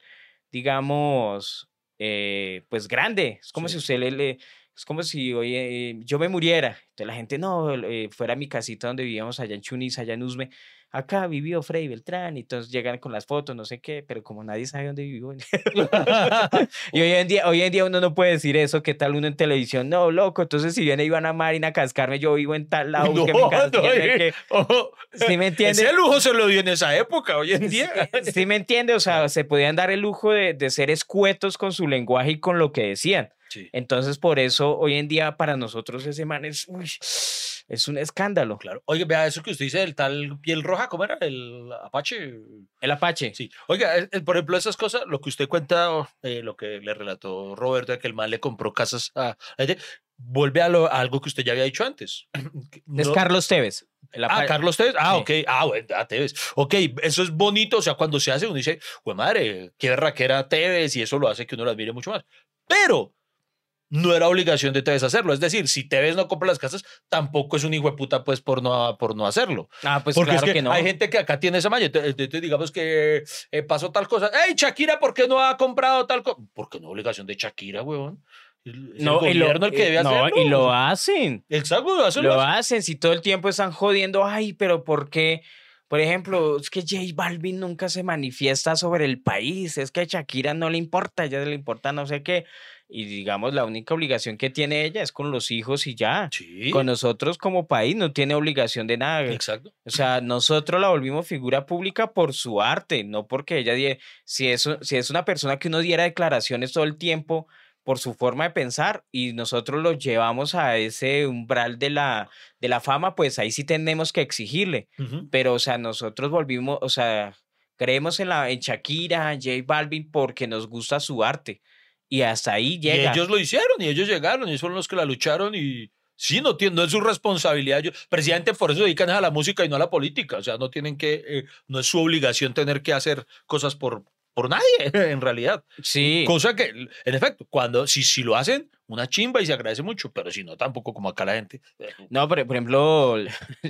digamos, eh, pues grande. Es como Sí. si usted le, le- es como si oye, yo me muriera. Entonces la gente, no, eh, fuera a mi casita donde vivíamos allá en Chunis, allá en Usme. Acá vivió Freddy Beltrán, y entonces llegan con las fotos, no sé qué, pero como nadie sabe dónde vivió. y hoy en día, hoy en día uno no puede decir eso, ¿qué tal uno en televisión? No, loco, entonces si viene Iván a Marina a cascarme, yo vivo en tal lado, No, no, ¿quién sabe eh, qué? ojo, ¿Sí me entiende? Ese lujo se lo dio en esa época, hoy en día. Sí me entiende, o sea, se podían dar el lujo de, de ser escuetos con su lenguaje y con lo que decían. Sí. Entonces, por eso, hoy en día, para nosotros ese man es, uy, es un escándalo. Claro. Oye, vea eso que usted dice del tal piel roja, ¿cómo era? El Apache. El Apache. Sí. Oiga, por ejemplo, esas cosas, lo que usted cuenta, eh, lo que le relató Roberto, de que el man le compró casas a a vuelve a, lo- a algo que usted ya había dicho antes. Es No- Carlos Tevez. Ah. Carlos Tevez. Ah, Sí. ok. Ah, bueno, ah, Tevez. Ok, eso es bonito. O sea, cuando se hace, uno dice, güey, madre, qué raquera Tevez, y eso lo hace que uno lo admire mucho más. Pero no era obligación de Tevez hacerlo. Es decir, si Tevez no compra las casas, tampoco es un hijo de puta, pues, por no, por no hacerlo. Ah, pues Porque claro es que, que, no. hay gente que acá tiene esa maña. Entonces, digamos que eh, pasó tal cosa. ¡Ey, Shakira, ¿por qué no ha comprado tal cosa? Porque no es obligación de Shakira, huevón. El no, y lo, el que debe y- no, hacerlo. y lo hacen. Exacto, eso Lo hacen. Si todo el tiempo están jodiendo, ay, pero ¿por qué? Por ejemplo, es que J Balvin nunca se manifiesta sobre el país. Es que a Shakira no le importa, a ella le importa no sé qué. Y digamos, la única obligación que tiene ella es con los hijos y ya. Sí, Con nosotros como país no tiene obligación de nada. exacto. O sea, nosotros la volvimos figura pública por su arte, no porque ella die, si es, u- si es una persona que uno diera declaraciones todo el tiempo por su forma de pensar y nosotros lo llevamos a ese umbral de la, de la fama, pues ahí sí tenemos que exigirle. Pero, o sea, nosotros volvimos, o sea, creemos en la en Shakira, J Balvin porque nos gusta su arte y hasta ahí Y llega. ellos lo hicieron y ellos llegaron y fueron los que la lucharon y sí, no, tiene, no es su responsabilidad. Ellos, precisamente por eso dedican a la música y no a la política. O sea, no tienen que, eh, no es su obligación tener que hacer cosas por, por nadie, en realidad. sí. Cosa que, en efecto, cuando, si, si lo hacen, una chimba y se agradece mucho, pero si no, tampoco como acá la gente. No, pero por ejemplo,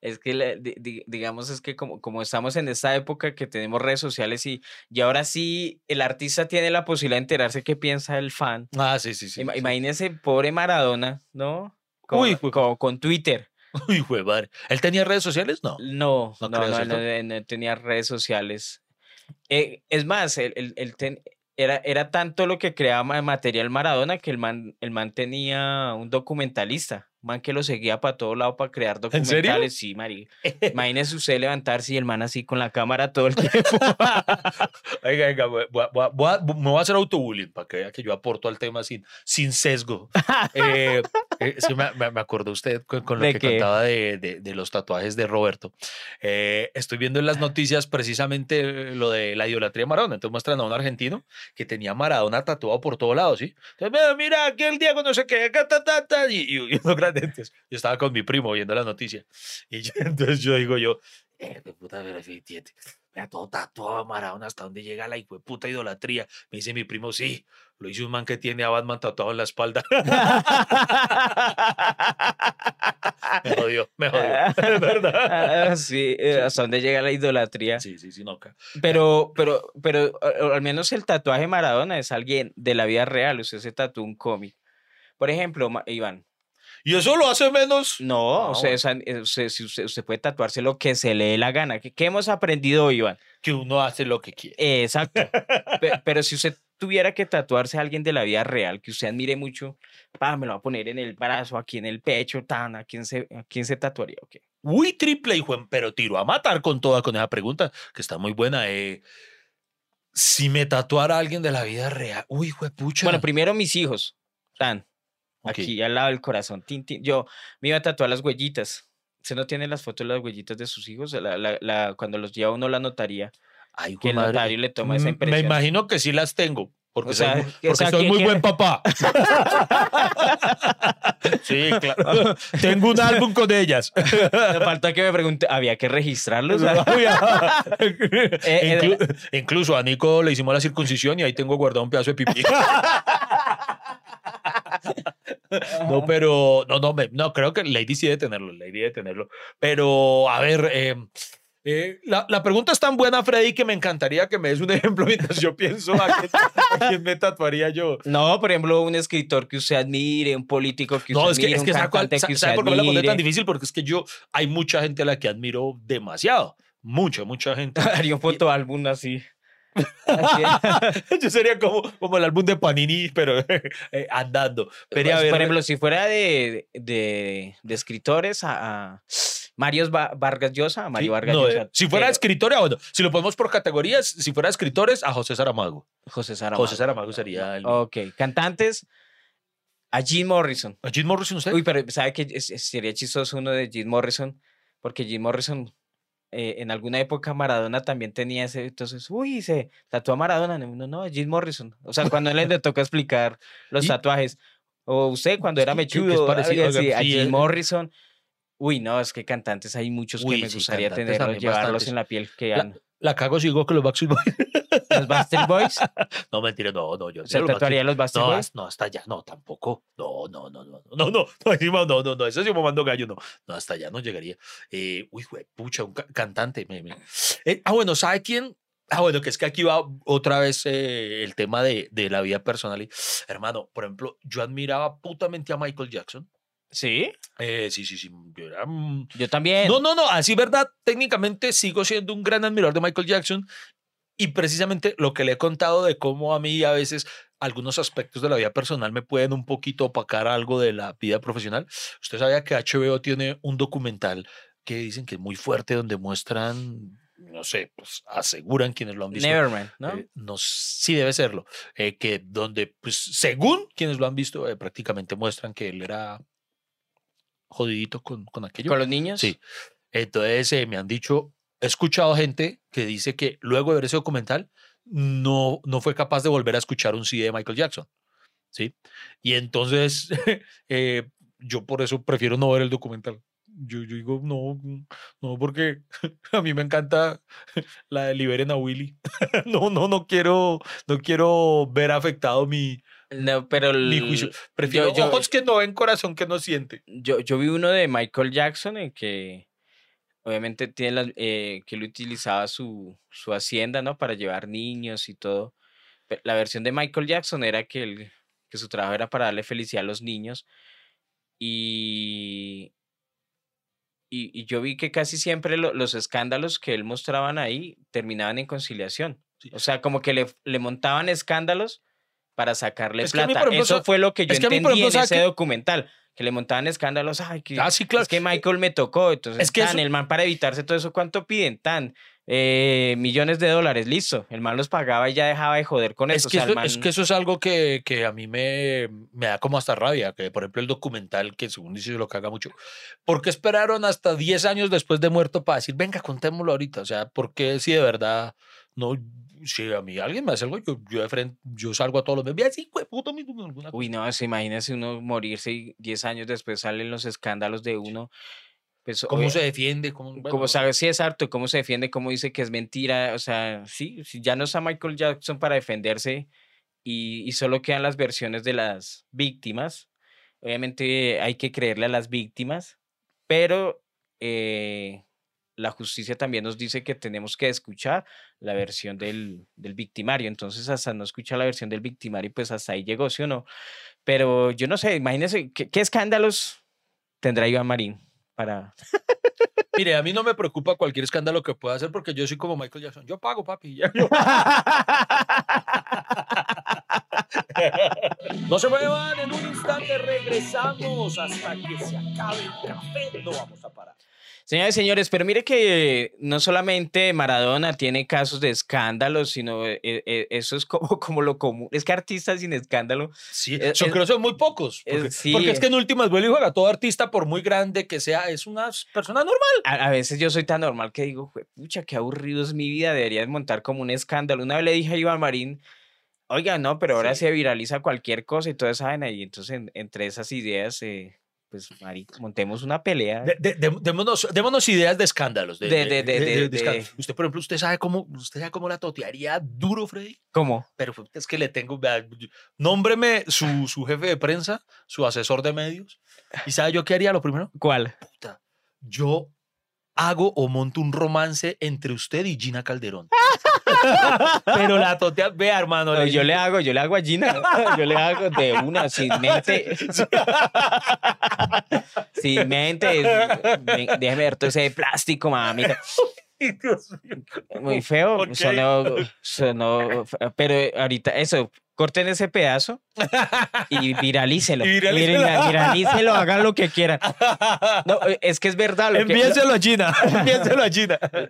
es que, es digamos, es que como, como estamos en esta época que tenemos redes sociales y, y ahora sí el artista tiene la posibilidad de enterarse qué piensa el fan. Ah, sí, sí, sí. Ima- sí. Imagínense, pobre Maradona, ¿no? Con, Uy, con, con Twitter. Uy, madre. ¿Él tenía redes sociales? No. No, No no, no tenía redes sociales. Eh, es más, el, el- el ten- era, era tanto lo que creaba ma- material Maradona que el man, el man tenía un documentalista, man que lo seguía para todo lado para crear documentales. Sí, Mari. Imagínese usted levantarse y el man así con la cámara todo el tiempo. Oiga, oiga, voy a- voy a- voy a- me voy a hacer autobullying para que vea que yo aporto al tema sin, sin sesgo. Eh, eh, que me, me, acordó usted con, con lo ¿De que qué? contaba de, de- de los tatuajes de Roberto. Eh, estoy viendo en las noticias precisamente lo de la idolatría de Maradona. Entonces muestran a un argentino que tenía Maradona tatuado por todos lados, ¿sí? Entonces, mira, mira, aquí el Diego no sé qué, acá, ta, ta, ta, y, y, y uno. Entonces, yo estaba con mi primo viendo la noticia. Y yo- entonces yo digo yo, eh, puta, pero Mira, todo tatuado Maradona, ¿hasta dónde llega la hijo de puta idolatría? Me dice mi primo, sí, lo hizo un man que tiene a Batman tatuado en la espalda. me jodió, me jodió. Es verdad. Ah, sí, eh, hasta dónde llega la idolatría. Sí, sí, sí, no. Pero, pero, pero al menos el tatuaje Maradona es alguien de la vida real. Usted se tatuó un cómic. Por ejemplo, Iván, Y eso lo hace menos. no, Ah, o sea, usted, usted, usted puede tatuarse lo que se le dé la gana. ¿Qué, qué hemos aprendido Iván? Que uno hace lo que quiere. Eh, Exacto. Pe- pero si usted tuviera que tatuarse a alguien de la vida real que usted admire mucho, pa, me lo va a poner en el brazo, aquí en el pecho, tan, ¿a quién se, a quién se tatuaría? Uy, triple, hijo, de- pero tiro a matar con toda con esa pregunta, que está muy buena. eh. Si me tatuara a alguien de la vida real, uy, pucha. Bueno, primero mis hijos, tan, Aquí al lado del corazón. tin, tin. Yo me iba a tatuar las huellitas. ¿Usted no tiene las fotos de las huellitas de sus hijos? La- la- la- cuando los lleva uno la notaría, Ay, que el notario le toma esa Mm, Me impresión. imagino que sí las tengo. Porque O sea, soy, o porque sea, soy muy buen papá. sí, claro. tengo un álbum con ellas. Me falta que me pregunte, ¿había que registrarlos? eh, Inclu- incluso a Nico le hicimos la circuncisión y ahí tengo guardado un pedazo de pipí. No, pero no, no, me- no, creo que Lady sí debe tenerlo, Lady debe tenerlo. Pero, a ver, eh, eh, la, la pregunta es tan buena, Freddy, que me encantaría que me des un ejemplo mientras yo pienso a quién, a quién me tatuaría yo. No, por ejemplo, un escritor que usted admire, un político que usted No, es que, admire, es un que ¿sabe, cuál- cantante sa- que usted ¿sabe por qué me la pone tan difícil? Porque es que yo, hay mucha gente a la que admiro demasiado. Mucha, mucha gente. Haría un fotoálbum así. Así. yo sería como, como el álbum de Panini, pero eh, andando. Pero, Pues, ver, por ejemplo, si fuera de, de, de escritores a, a Mario Va- Vargas Llosa, a Mario sí, Vargas no, Llosa. eh, si fuera pero- escritor, bueno, si lo ponemos por categorías, si fuera escritores, a José Saramago. José Saramago. José Saramago sería el. Ok, cantantes, a Jim Morrison. ¿A Jim Morrison usted? Uy, pero ¿sabe que sería chistoso uno de Jim Morrison? Porque Jim Morrison, eh, en alguna época Maradona también tenía ese, entonces, uy, se tatuó a Maradona. No, no, Jim Morrison. O sea, cuando él le toca explicar los Y- tatuajes. O usted cuando era mechudo, parecido, a Jim eh. Morrison. Uy, no, es que cantantes hay muchos Uy, que me sí, gustaría tenerlos, llevarlos en la piel que La- han- La cago sigo con los Backstreet Boys. los Bastard Boys. no, mentira, no, no. Yo ¿Se los tatuaría los Bastard No, Boys? no, hasta allá, no, tampoco. No, no, no, no, no, no, no, no, no, no, eso sí mamando gallo, no, no, hasta allá no llegaría. Eh, uy, güey, pucha, un ca- cantante. me- me- Eh, ah, bueno, ¿sabe quién? Ah, bueno, que es que aquí va otra vez eh, el tema de, de la vida personal. Y, hermano, por ejemplo, yo admiraba putamente a Michael Jackson. Sí, Eh, sí, sí, sí, yo era... mm, yo también. no, no, no, así verdad, técnicamente sigo siendo un gran admirador de Michael Jackson y precisamente lo que le he contado de cómo a mí a veces algunos aspectos de la vida personal me pueden un poquito opacar algo de la vida profesional. Usted sabía que HBO tiene un documental que dicen que es muy fuerte donde muestran, no sé, pues aseguran quienes lo han visto. Nevermind, ¿no? eh, no, sí debe serlo, eh, que donde, pues según quienes lo han visto, eh, prácticamente muestran que él era jodidito con, con aquello. Con los niños. Sí. Entonces eh, me han dicho, he escuchado gente que dice que luego de ver ese documental no, no fue capaz de volver a escuchar un CD de Michael Jackson. ¿Sí? Y entonces eh, yo por eso prefiero no ver el documental. Yo, yo digo, no, no, porque a mí me encanta la de Liberen a Willy. no, no, no quiero, no quiero ver afectado mi, No, pero mi el- juicio. Prefiero yo- ojos que no ven, corazón que no siente. yo, yo vi uno de Michael Jackson en que obviamente tiene las- eh, que él utilizaba su, su hacienda, ¿no? Para llevar niños y todo. La versión de Michael Jackson era que, él- que su trabajo era para darle felicidad a los niños. Y, y, y yo vi que casi siempre lo- los escándalos que él mostraban ahí terminaban en conciliación. Sí. O sea, como que le, le montaban escándalos para sacarle Es que plata. ejemplo, Eso fue lo que yo es que entendí ejemplo, en ¿sabe ese qué? documental. Que le montaban escándalos. Ay, que, Ah, sí, claro. es que Michael me tocó. Entonces, Es que tan, eso- el man para evitarse todo eso, ¿cuánto piden? Tan, eh, millones de dólares, listo. El man los pagaba y ya dejaba de joder con Es eso. o que, sea, es que eso es algo que, que a mí me, me da como hasta rabia, que por ejemplo el documental, que según dice lo caga mucho, ¿por qué esperaron hasta 10 años después de muerto para decir, venga, contémoslo ahorita? O sea, ¿por qué si de verdad no, si a mí alguien me hace algo, yo, yo de frente, yo salgo a todos los meses, "Vea, sí, puto mismo, alguna Uy, no, se imagínese uno morirse y 10 años después salen los escándalos de uno. Pues, ¿Cómo obvia- se defiende? ¿Cómo, bueno, como sabe, sí es harto, cómo se defiende, cómo dice que es mentira, o sea, sí, si ya no está Michael Jackson para defenderse y, y solo quedan las versiones de las víctimas, obviamente hay que creerle a las víctimas, pero eh, la justicia también nos dice que tenemos que escuchar la versión del, del victimario, entonces hasta no escuchar la versión del victimario, pues hasta ahí llegó, ¿sí o no? Pero yo no sé, imagínense, ¿qué, qué escándalos tendrá Iván Marín para... Mire, a mí no me preocupa cualquier escándalo que pueda hacer porque yo soy como Michael Jackson. Yo pago, papi. ya, yo- No se muevan, en un instante regresamos hasta que se acabe el café. No vamos a parar. Señores, señores, pero mire que no solamente Maradona tiene casos de escándalos, sino eh, eh, eso es como, como lo común. Es que artistas sin escándalo. Sí, Es- yo es- creo que son muy pocos. es- Porque, sí, porque es que en últimas vuelve y juega. Todo artista, por muy grande que sea, es una persona normal. A, a veces yo soy tan normal que digo, "Jue- pucha, qué aburrido es mi vida, debería montar como un escándalo. Una vez le dije a Iván Marín, oiga, no, pero ahora Sí. se viraliza cualquier cosa y esa vaina. Y entonces en- entre esas ideas, eh, pues, marica, montemos una pelea. De- de- de- démonos, démonos ideas de escándalos. Escándalos. Usted, por ejemplo, usted sabe cómo, usted sabe cómo la totearía duro, Freddy. ¿Cómo? Pero fue- es que le tengo. Nómbreme su, su jefe de prensa, su asesor de medios. ¿Y sabe yo qué haría lo primero? ¿Cuál? Puta, yo hago o monto un romance entre usted y Gina Calderón. Pero la totea, vea, hermano. No, le- yo le hago, yo le hago a Gina. Yo le hago de una, sin mente. Sin mente. Déjeme ver todo ese plástico, mamita. Dios mío. Muy feo. Ok. Sonó, sonó- pero ahorita, eso, corten ese pedazo y viralícelo. Y viralícelo. Vira- Viralícelo, hagan lo que quieran. No, es que es verdad. Lo que, Envíenselo a Gina. Envíenselo a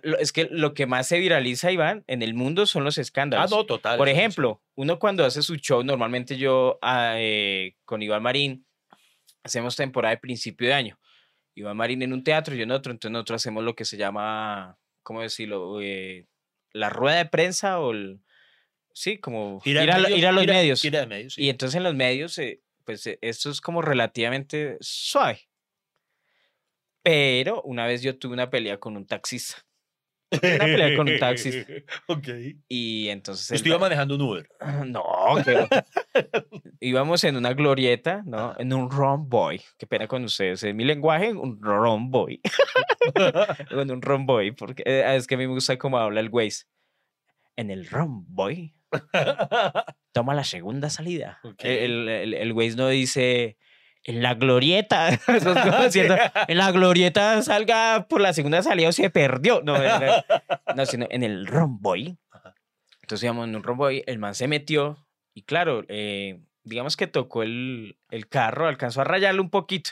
lo- es que lo que más se viraliza, Iván, en el mundo son los Ah, escándalos. no, total. Por sí. ejemplo, uno cuando hace su show, normalmente yo ah, eh, con Iván Marín hacemos temporada de principio de año. Iván Marín en un teatro y yo en otro, entonces nosotros hacemos lo que se llama, ¿cómo decirlo? Eh, la rueda de prensa o el... Sí, como ir, a, lo- medios, ir a los medios. sí. Y entonces en los medios, eh, pues eh, esto es como relativamente suave. Pero una vez yo tuve una pelea con un taxista. Una pelea con un taxista. ok. Y entonces... el Usted iba ta- manejando un Uber. No, que íbamos en una glorieta, ¿no? En un romboy. Qué pena con ustedes. En mi lenguaje, un romboy. en un romboy, porque eh, es que a mí me gusta cómo habla el Waze. En el romboy, toma la segunda salida. El, el, el Waze no dice en la glorieta. Diciendo, en la glorieta salga por la segunda salida o se perdió. No, no sino en el romboy. Entonces íbamos en un romboy, el man se metió y claro, eh, digamos que tocó el, el carro, alcanzó a rayarlo un poquito.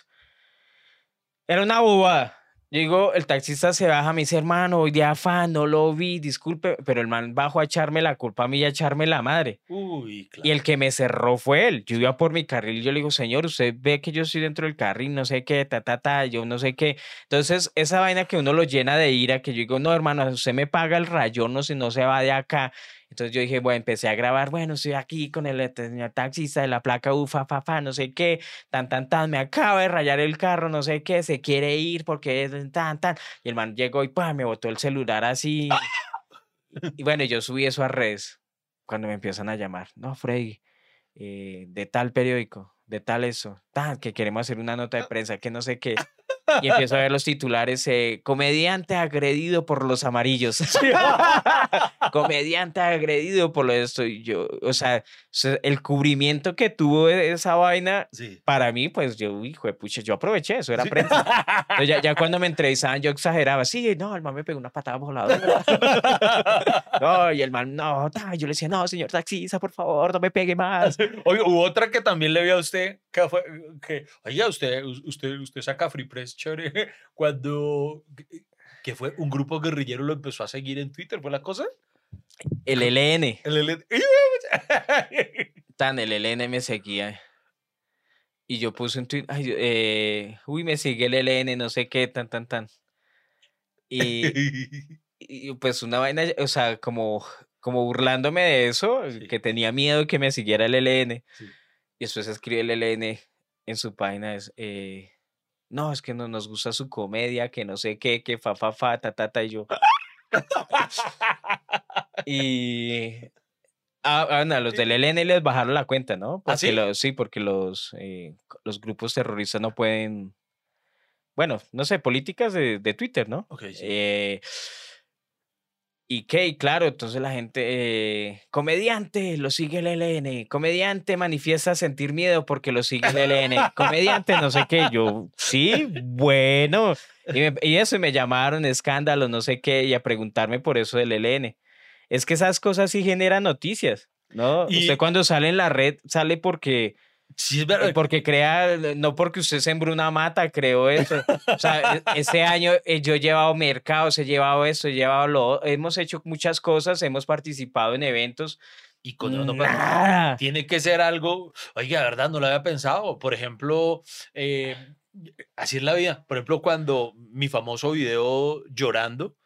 Era una bobada. Yo digo, el taxista se baja, me dice, hermano, hoy de afán, no lo vi, disculpe, pero el man bajó a echarme la culpa a mí y a echarme la madre. Uy, claro. Y el que me cerró fue él. Yo iba por mi carril y yo le digo, señor, usted ve que yo estoy dentro del carril, no sé qué, ta, ta, ta, yo no sé qué. Entonces, esa vaina que uno lo llena de ira, que yo digo, no, hermano, usted me paga el rayón, no, si no se va de acá. Entonces yo dije, bueno, empecé a grabar, bueno, estoy aquí con el este, señor taxista de la placa UFA, fa, fa, no sé qué, tan, tan, tan, me acaba de rayar el carro, no sé qué, se quiere ir porque es tan, tan. Y el man llegó y pa, me botó el celular así. Y bueno, yo subí eso a redes cuando me empiezan a llamar. No, Freddy, eh, de tal periódico, de tal eso, tal, que queremos hacer una nota de prensa, que no sé qué. Y empiezo a ver los titulares, eh, comediante agredido por los amarillos. comediante agredido por lo esto. Y yo, o sea, se- el cubrimiento que tuvo e- esa vaina, Sí. para mí, pues yo, hijo de pucha, yo aproveché, eso era Sí. prensa. Entonces, ya, ya cuando me entrevistaban, yo exageraba, sí, no, el man me pegó una patada voladora. No, y el man, no, yo le decía, no, señor taxista, por favor, no me pegue más. Oye, hubo otra que también le vi a usted, que fue, que, oiga, usted, usted, usted saca Free Press chévere, cuando, que fue un grupo guerrillero lo empezó a seguir en Twitter, ¿fue la cosa? El LN, El L- tan, el LN me seguía. Y yo puse un tweet, ay, eh, uy, me sigue el LN, no sé qué, tan, tan, tan. Y, y pues una vaina, o sea, como, como burlándome de eso, Sí. que tenía miedo que me siguiera el LN. Sí. Y después escribe el LN en su página, es, eh, no, es que no nos gusta su comedia, que no sé qué, que fa, fa, fa, ta, ta, ta, y yo. y... Ah, ah, no, los del LN les bajaron la cuenta, ¿no? Porque sí? los- sí, porque los, eh, los grupos terroristas no pueden... Bueno, no sé, políticas de, de Twitter, ¿no? Ok, sí. Eh, y que, y claro, entonces la gente, eh, comediante, lo sigue el LN, comediante manifiesta sentir miedo porque lo sigue el LN, comediante no sé qué, yo, sí, bueno, y, me- y eso, y me llamaron, escándalo, no sé qué, y a preguntarme por eso del LN. Es que esas cosas sí generan noticias, ¿no? Y- Usted cuando sale en la red, sale porque... Sí, es verdad. Porque crea, no porque usted sembró una mata, creo eso. O sea, este año eh, yo he llevado mercados, he llevado esto, he llevado lo, hemos hecho muchas cosas, hemos participado en eventos. Y con eso no pasa Nada. tiene que ser algo, oiga, ¿verdad? No lo había pensado. Por ejemplo, eh, así es la vida. Por ejemplo, cuando mi famoso video llorando,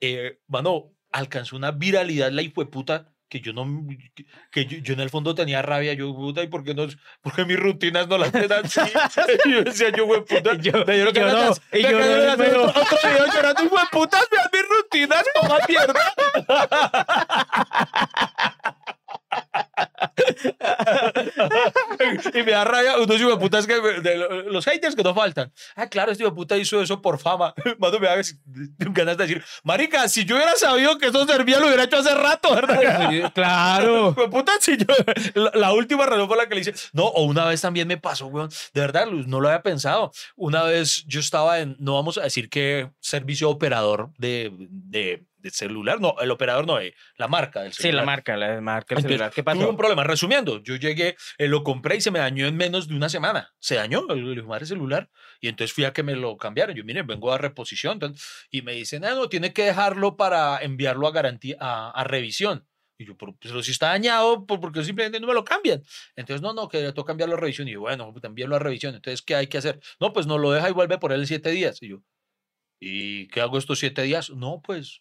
eh, mano, alcanzó una viralidad la hijueputa que yo no, que- yo, yo en el fondo tenía rabia, yo, puta, ¿y por qué no, por qué mis rutinas no las ven así? Yo decía, yo, güey, puta, Y yo- yo de no, y yo no, pero- otro, video llorando, güey, vean mis rutinas, toma mierda. Y me da rabia unos hijo de putas que de los haters que no faltan. Ah, claro, este hijo de puta hizo eso por fama. Mando me da ganas de decir, marica, si yo hubiera sabido que eso servía, lo hubiera hecho hace rato, ¿verdad? Claro. Hijo de puta, si yo, la, la última razón por la que le hice. No, o una vez también me pasó, weón. De verdad, Luz, no lo había pensado. Una vez yo estaba en, no vamos a decir que servicio operador de, de celular, no, el operador no, eh, la marca del Sí, celular. la marca, la marca el Entonces, celular. ¿Qué Tuve pasó? un problema. Resumiendo, yo llegué, eh, lo compré y se me dañó en menos de una semana. Se dañó el, el madre celular. Y entonces fui a que me lo cambiaran. Yo, miren, vengo a reposición. entonces, y me dicen, ah, no, tiene que dejarlo para enviarlo a garantía, a, a revisión. Y yo, pero, pero si está dañado, ¿por por qué simplemente no me lo cambian? Entonces, no, no, que tengo que cambiarlo a revisión. Y yo, bueno, pues envíalo a revisión. Entonces, ¿qué hay que hacer? No, pues no lo deja y vuelve por él en siete días. Y yo, ¿y qué hago estos siete días? No, pues,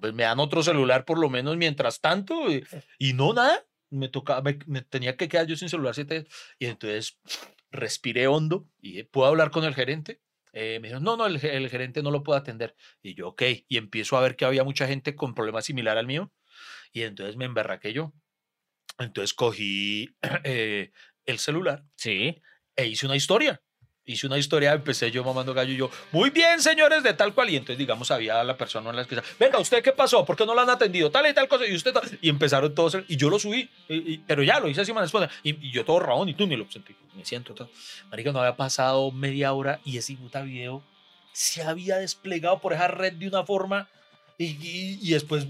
pues me dan otro celular por lo menos mientras tanto. Y, y no, nada. Me tocaba, me, me tenía que quedar yo sin celular siete días. Y entonces respiré hondo y eh, puedo hablar con el gerente. Eh, me dijo, no, no, el, el gerente no lo puede atender. Y yo, ok. Y empiezo a ver que había mucha gente con problemas similar al mío. Y entonces me emberraqué yo. Entonces cogí eh, el celular Sí. e hice una historia. Hice una historia, empecé yo mamando gallo y yo, muy bien, señores, de tal cual. Y entonces, digamos, había la persona en la que venga, ¿usted qué pasó? ¿Por qué no lo han atendido? Tal y tal cosa. Y usted, tal. y empezaron todos, y yo lo subí, y- y- pero ya lo hice así, me responde. Y, y yo todo rabón, y tú ni lo sentí. Me siento todo. Marica, no había pasado media hora y ese puta video se había desplegado por esa red de una forma. Y, y- y después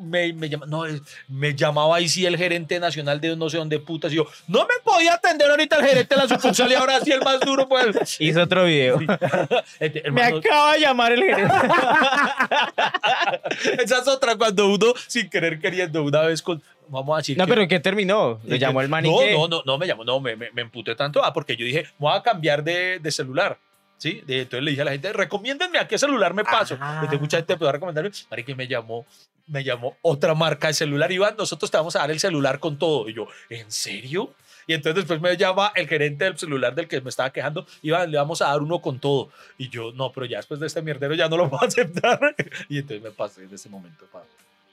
me, me, llama- no, me llamaba ahí sí el gerente nacional de no sé dónde putas. Y yo, no me podía atender ahorita el gerente de la sucursal y ahora sí el más duro, pues. Hizo otro video. Este, Me hermano, acaba de llamar el gerente. esa es otra cuando uno sin querer queriendo una vez con vamos a decir No, que- pero ¿qué terminó? Le llamó el man y no, no, no, no me llamó, no, me, me, me emputé tanto, ah, porque yo dije, voy a cambiar de, de celular. ¿Sí? Entonces le dije a la gente, recomiéndenme a qué celular me paso. Ah. Entonces mucha gente empezó a recomendarme, Mari, que me llamó, me llamó otra marca de celular. Iván, nosotros te vamos a dar el celular con todo. Y yo, ¿en serio? Y entonces después me llama el gerente del celular del que me estaba quejando, Iván, le vamos a dar uno con todo. Y yo, no, pero ya después de este mierdero ya no lo puedo aceptar. Y entonces me pasé en ese momento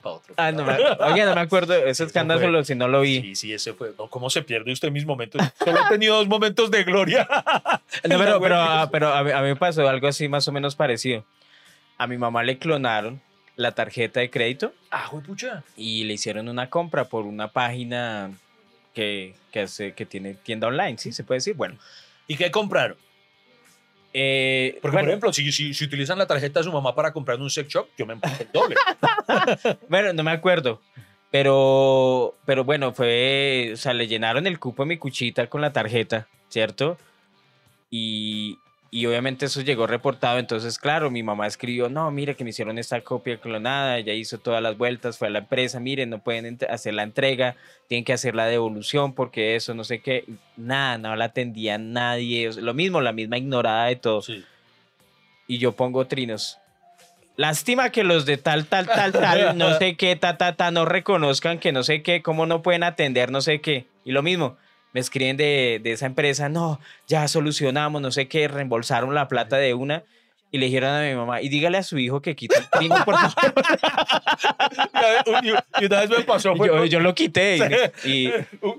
para otro. Ah, no me, oye, no me acuerdo. Ese escándalo, si no lo vi. Sí, sí, ese fue. No, ¿Cómo se pierde usted mis momentos? Solo he tenido dos momentos de gloria. No, pero, pero, ah, pero a, mí, a mí me pasó algo así más o menos parecido. A mi mamá le clonaron la tarjeta de crédito Ah, pucha. y le hicieron una compra por una página que, que, hace, que tiene tienda online, ¿sí? Se puede decir. Bueno, ¿Y qué compraron? Eh, Porque, bueno, por ejemplo, si, si, si utilizan la tarjeta de su mamá para comprar en un sex shop, yo me empujo el doble. bueno, no me acuerdo. Pero, pero bueno, fue, o sea, le llenaron el cupo a mi cuchita con la tarjeta, ¿cierto? Y, y obviamente eso llegó reportado. Entonces, claro, mi mamá escribió, no, mire que me hicieron esta copia clonada, ella hizo todas las vueltas, fue a la empresa, miren, no pueden hacer la entrega, tienen que hacer la devolución porque eso, no sé qué. Nada, no la atendía nadie. o sea, lo mismo, la misma ignorada de todo. Sí. Y yo pongo trinos. Lástima que los de tal, tal, tal, tal, no sé qué, ta, ta, ta, no reconozcan que no sé qué, cómo no pueden atender, no sé qué. Y lo mismo, me escriben de, de esa empresa, no, ya solucionamos, no sé qué, reembolsaron la plata de una. Y le dijeron a mi mamá, y dígale a su hijo que quite el trino, por favor. Y una vez- me pasó. Fue yo, yo lo quité. Y, y-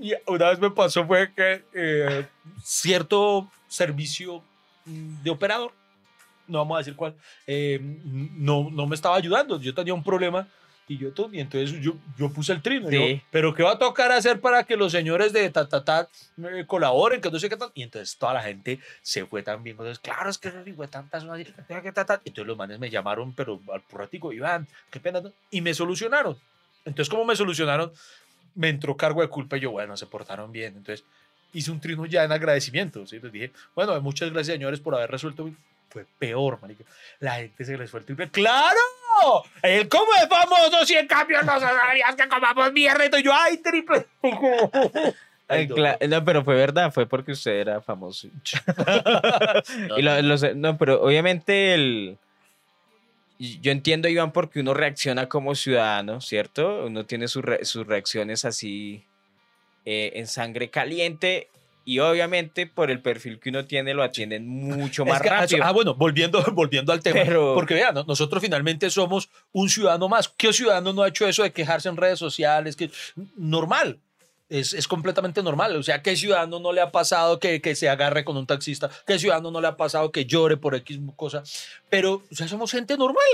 y una vez me pasó fue que eh, cierto servicio mm, de operador, no vamos a decir cuál, eh, no, no me estaba ayudando. Yo tenía un problema y yo y entonces yo, yo puse el trino. yo, Sí. pero ¿qué va a tocar hacer para que los señores de ta, ta, ta, me colaboren? Que no sé qué tal. Y entonces toda la gente se fue también. Entonces, claro, es que no digo tantas. Entonces los manes me llamaron, pero al purratico, Iván, qué pena. ¿no?". Y me solucionaron. Entonces, ¿cómo me solucionaron? Me entró cargo de culpa y yo, bueno, se portaron bien. Entonces, hice un trino ya en agradecimiento. ¿sí? Les dije, bueno, muchas gracias, señores, por haber resuelto. mi-". Fue peor, marica. La gente se les fue el triple. ¡Claro! El cómo es famoso si en cambio no sabías que comamos mierda. Y todo, yo, ¡ay, triple! No, pero fue verdad, fue porque usted era famoso. No, Y lo- los- no, pero obviamente el... yo entiendo, Iván, porque uno reacciona como ciudadano, ¿cierto? Uno tiene sus re- sus reacciones así eh, en sangre caliente y obviamente por el perfil que uno tiene lo atienden mucho más Es que, ah, rápido. Ah, bueno, volviendo, volviendo al tema. Pero- Porque vean, ¿no? nosotros finalmente somos un ciudadano más. ¿Qué ciudadano no ha hecho eso de quejarse en redes sociales? Que, normal. Es, es completamente normal. O sea, ¿qué ciudadano no le ha pasado que, que se agarre con un taxista? ¿Qué ciudadano no le ha pasado que llore por X cosa? Pero, o sea, somos gente normal.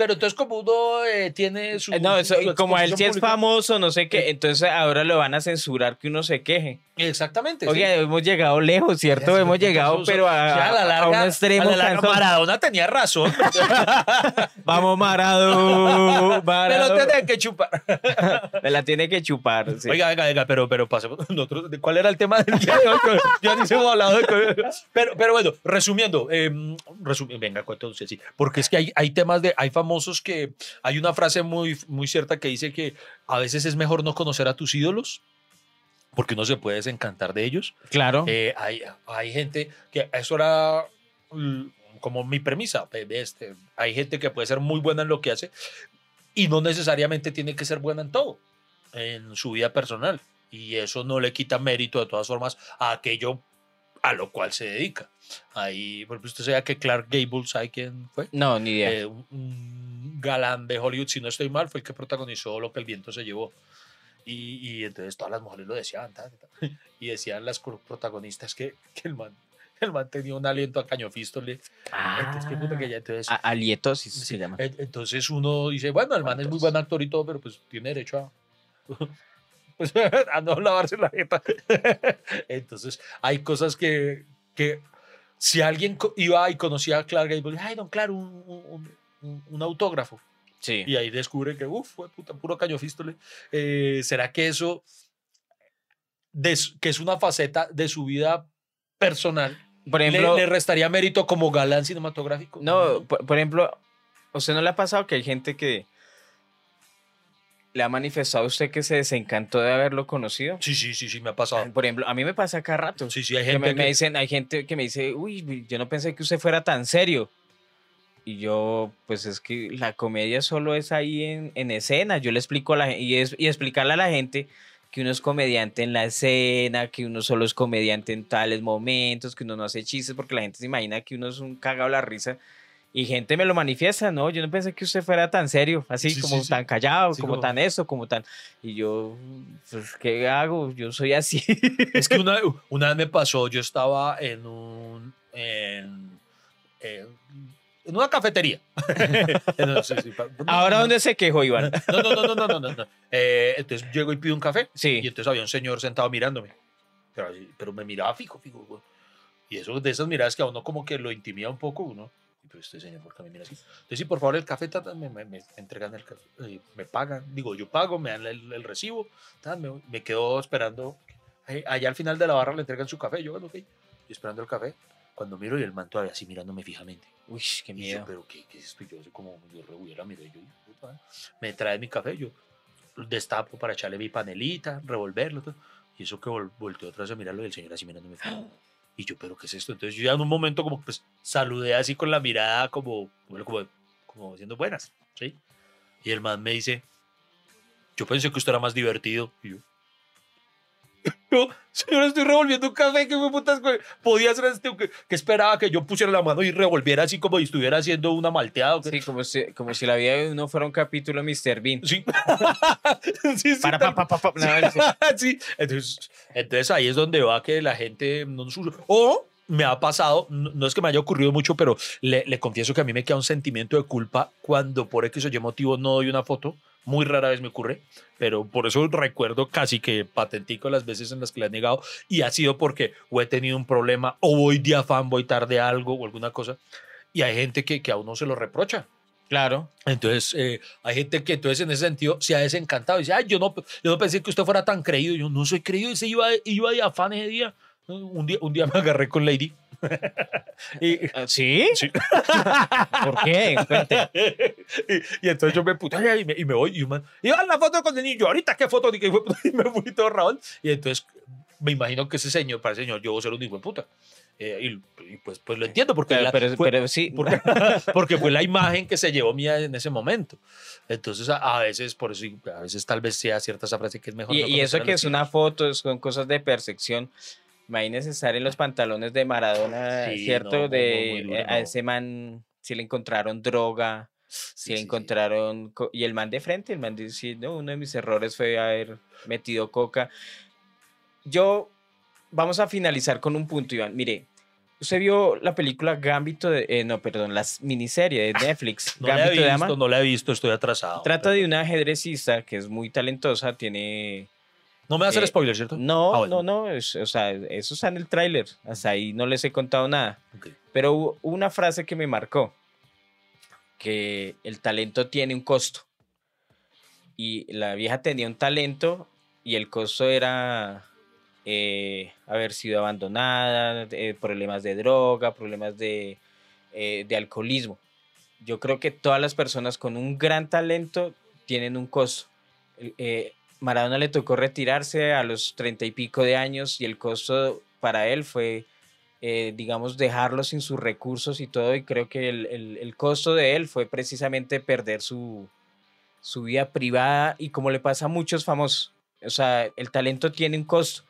Pero entonces, como uno eh, tiene su. Eh, no, eso, su como él sí es pública- famoso, no sé qué, entonces ahora lo van a censurar que uno se queje. Exactamente. sí. Oye, hemos llegado lejos, ¿cierto? Ya, hemos sí, llegado, pero a, ya, a la a larga, un extremo. a la larga. Maradona tenía razón. Vamos, Marado. Marado. pero tiene que chupar. Me la tiene que chupar. sí. Oiga, venga, venga, pero, pero pasemos nosotros. ¿Cuál era el tema del día de hoy? Ya ni se hemos hablado de. Pero, pero bueno, resumiendo, eh, resumi- venga, cuento sí, sí. Porque es que hay, hay temas de. Hay famosos que. Hay una frase muy, muy cierta que dice que a veces es mejor no conocer a tus ídolos. Porque uno se puede desencantar de ellos. Claro. Eh, hay, hay gente que eso era como mi premisa. Este, hay gente que puede ser muy buena en lo que hace y no necesariamente tiene que ser buena en todo, en su vida personal. Y eso no le quita mérito de todas formas a aquello a lo cual se dedica. Ahí, por ejemplo, usted sabía que Clark Gable, ¿sabe quién fue? no, ni idea. Eh, un, galán de Hollywood, si no estoy mal, fue el que protagonizó Lo que el viento se llevó. Y, y entonces todas las mujeres lo decían. ta, ta, ta. Y decían las protagonistas que, que el, man, el man tenía un aliento a cañofístole. Entonces, qué puta que ya, entonces, A- alietosis sí, se llama. en- entonces uno dice, bueno, el man es muy buen actor y todo, pero pues tiene derecho a, pues, a no lavarse la jeta. Entonces hay cosas que, que si alguien iba y conocía a Clark Gable, ay, don Clark, un, un- un- un autógrafo. Sí. Y ahí descubre que, uff, fue puta, puro cañofístole. Eh, ¿Será que eso, de que es una faceta de su vida personal, Por le- ejemplo, le, restaría mérito como galán cinematográfico? no, por, por ejemplo, ¿a usted no le ha pasado que hay gente que le ha manifestado a usted que se desencantó de haberlo conocido? Sí, sí, sí, sí, me ha pasado. Por ejemplo, a mí me pasa cada rato. Sí, sí, hay que gente me, me que- dicen, hay gente que me dice, uy, yo no pensé que usted fuera tan serio. Y yo, pues es que la comedia solo es ahí en, en escena. Yo le explico a la gente, y, es, y explicarle a la gente que uno es comediante en la escena, que uno solo es comediante en tales momentos, que uno no hace chistes, porque la gente se imagina que uno es un cagado la risa. Y gente me lo manifiesta, ¿no? Yo no pensé que usted fuera tan serio, así Sí, como sí, tan callado, Sí, como, como- tan eso, como tan... Y yo, pues, ¿qué hago? Yo soy así. Es que una, una vez me pasó, yo estaba en un. en, en, en una cafetería. Pa- Ahora, no, ¿dónde se quejó, Iván? No, no, no, no, no, no, no, no. Eh, entonces llego y pido un café. Sí. Y entonces había un señor sentado mirándome. Pero, pero me miraba fijo, fijo. Y eso de esas miradas que a uno como que lo intimida un poco, uno. "Y, Pero este señor, ¿por qué me mira así? Entonces, sí, por favor, el café, me, me- me entregan el café, eh, me pagan. Digo, yo pago, me dan el, el recibo. me, quedo esperando. Allá al final de la barra le entregan su café. Yo, bueno, ok. Esperando el café. Cuando miro y el man todavía así mirándome fijamente. Uy, qué yo, miedo. pero ¿qué, qué es esto? Yo como, yo rehubiera, miré, yo, puta, me trae mi café, yo destapo para echarle mi panelita, revolverlo, todo, y eso que vol- volteó otra vez a mirarlo y el señor así mirándome. Y yo, pero ¿qué es esto? Entonces yo ya en un momento como pues saludé así con la mirada como, como, como, diciendo buenas, ¿sí? Y el man me dice, yo pensé que usted era más divertido. Y yo, yo, señor, estoy revolviendo un café, que fue putas, güey? podía ser este, que, que esperaba que yo pusiera la mano y revolviera así como si estuviera haciendo una malteada. ¿o qué? Sí, como si, como si la vida de uno fuera un capítulo de Mr. Bean. Sí. sí, sí, Para, pa, pa, pa, pa. No, sí. Entonces, entonces ahí es donde va que la gente no nos usa. O me ha pasado, no, no es que me haya ocurrido mucho, pero le, le confieso que a mí me queda un sentimiento de culpa cuando por X o Y motivo no doy una foto. Muy rara vez me ocurre, pero por eso recuerdo casi que patentico las veces en las que le he negado y ha sido porque o he tenido un problema o voy de afán, voy tarde a algo o alguna cosa. Y hay gente que, que a uno se lo reprocha. Claro. Entonces, eh, hay gente que entonces en ese sentido se ha desencantado y dice, ay, yo no, yo no pensé que usted fuera tan creído. Yo no soy creído, ese iba, iba de afán ese día. Un día, un día me agarré con Lady. Y, Ah, ¿Sí? Sí. ¿Por qué? Cuente. y, y entonces yo me puté y me, y me voy y, man, y "Ah, la foto con el niño. Ahorita qué foto, y, me fui todo rabón. Y entonces me imagino que ese señor, para ese señor, yo voy a ser un hijo de puta. Eh, y, y pues, pues lo entiendo, porque, Pero, la- pero, fue, pero sí, porque, porque fue la imagen que se llevó mía en ese momento. Entonces, a, a veces, por eso, a veces tal vez sea cierta esa frase que es mejor. Y, no y eso que es una foto, son cosas de percepción. Imagínese estar en los pantalones de Maradona, Sí, ¿cierto? no, de eh, a ese man, si le encontraron droga, si Sí, le sí, sí. encontraron... co- Y el man de frente, el man dice, no, uno de mis errores fue haber metido coca. Yo, vamos a finalizar con un punto, Iván. Mire, usted vio la película Gambito de... eh, no, perdón, la miniserie de Netflix, Ah, No la he Gambito de visto, no la he visto, estoy atrasado. Trata de una ajedrecista que es muy talentosa, tiene No me va a hacer eh, spoiler, ¿cierto? no, Ah, bueno. no, no, es- o sea, eso está en el tráiler. Hasta ahí no les he contado nada. Pero hubo una frase que me marcó, que el talento tiene un costo. Y la vieja tenía un talento y el costo era eh, haber sido abandonada, eh, problemas de droga, problemas de, de alcoholismo. Yo creo que todas las personas con un gran talento tienen un costo. Eh, Maradona le tocó retirarse a los treinta y pico de años y el costo para él fue, eh, digamos, dejarlo sin sus recursos y todo. Y creo que el, el- el costo de él fue precisamente perder su, su vida privada y como le pasa a muchos famosos. O sea, el talento tiene un costo.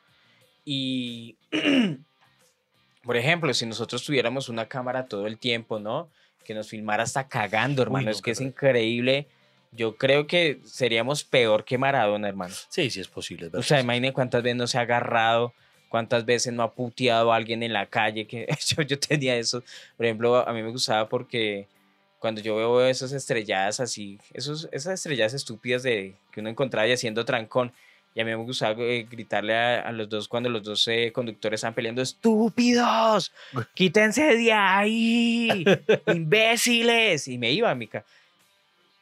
Y, por ejemplo, si nosotros tuviéramos una cámara todo el tiempo, ¿no? Que nos filmara hasta cagando, hermano. no, es que es increíble. Yo creo que seríamos peor que Maradona, hermano. Sí, sí es posible. es O sea, imagine cuántas veces no se ha agarrado, cuántas veces no ha puteado a alguien en la calle. Que yo, yo tenía eso. Por ejemplo, a mí me gustaba porque cuando yo veo esas estrelladas así, esos, esas estrelladas estúpidas de que uno encontraba y haciendo trancón. Y a mí me gustaba eh, gritarle a, a los dos cuando los dos eh, conductores están peleando, estúpidos, quítense de ahí, imbéciles. Y me iba, mica.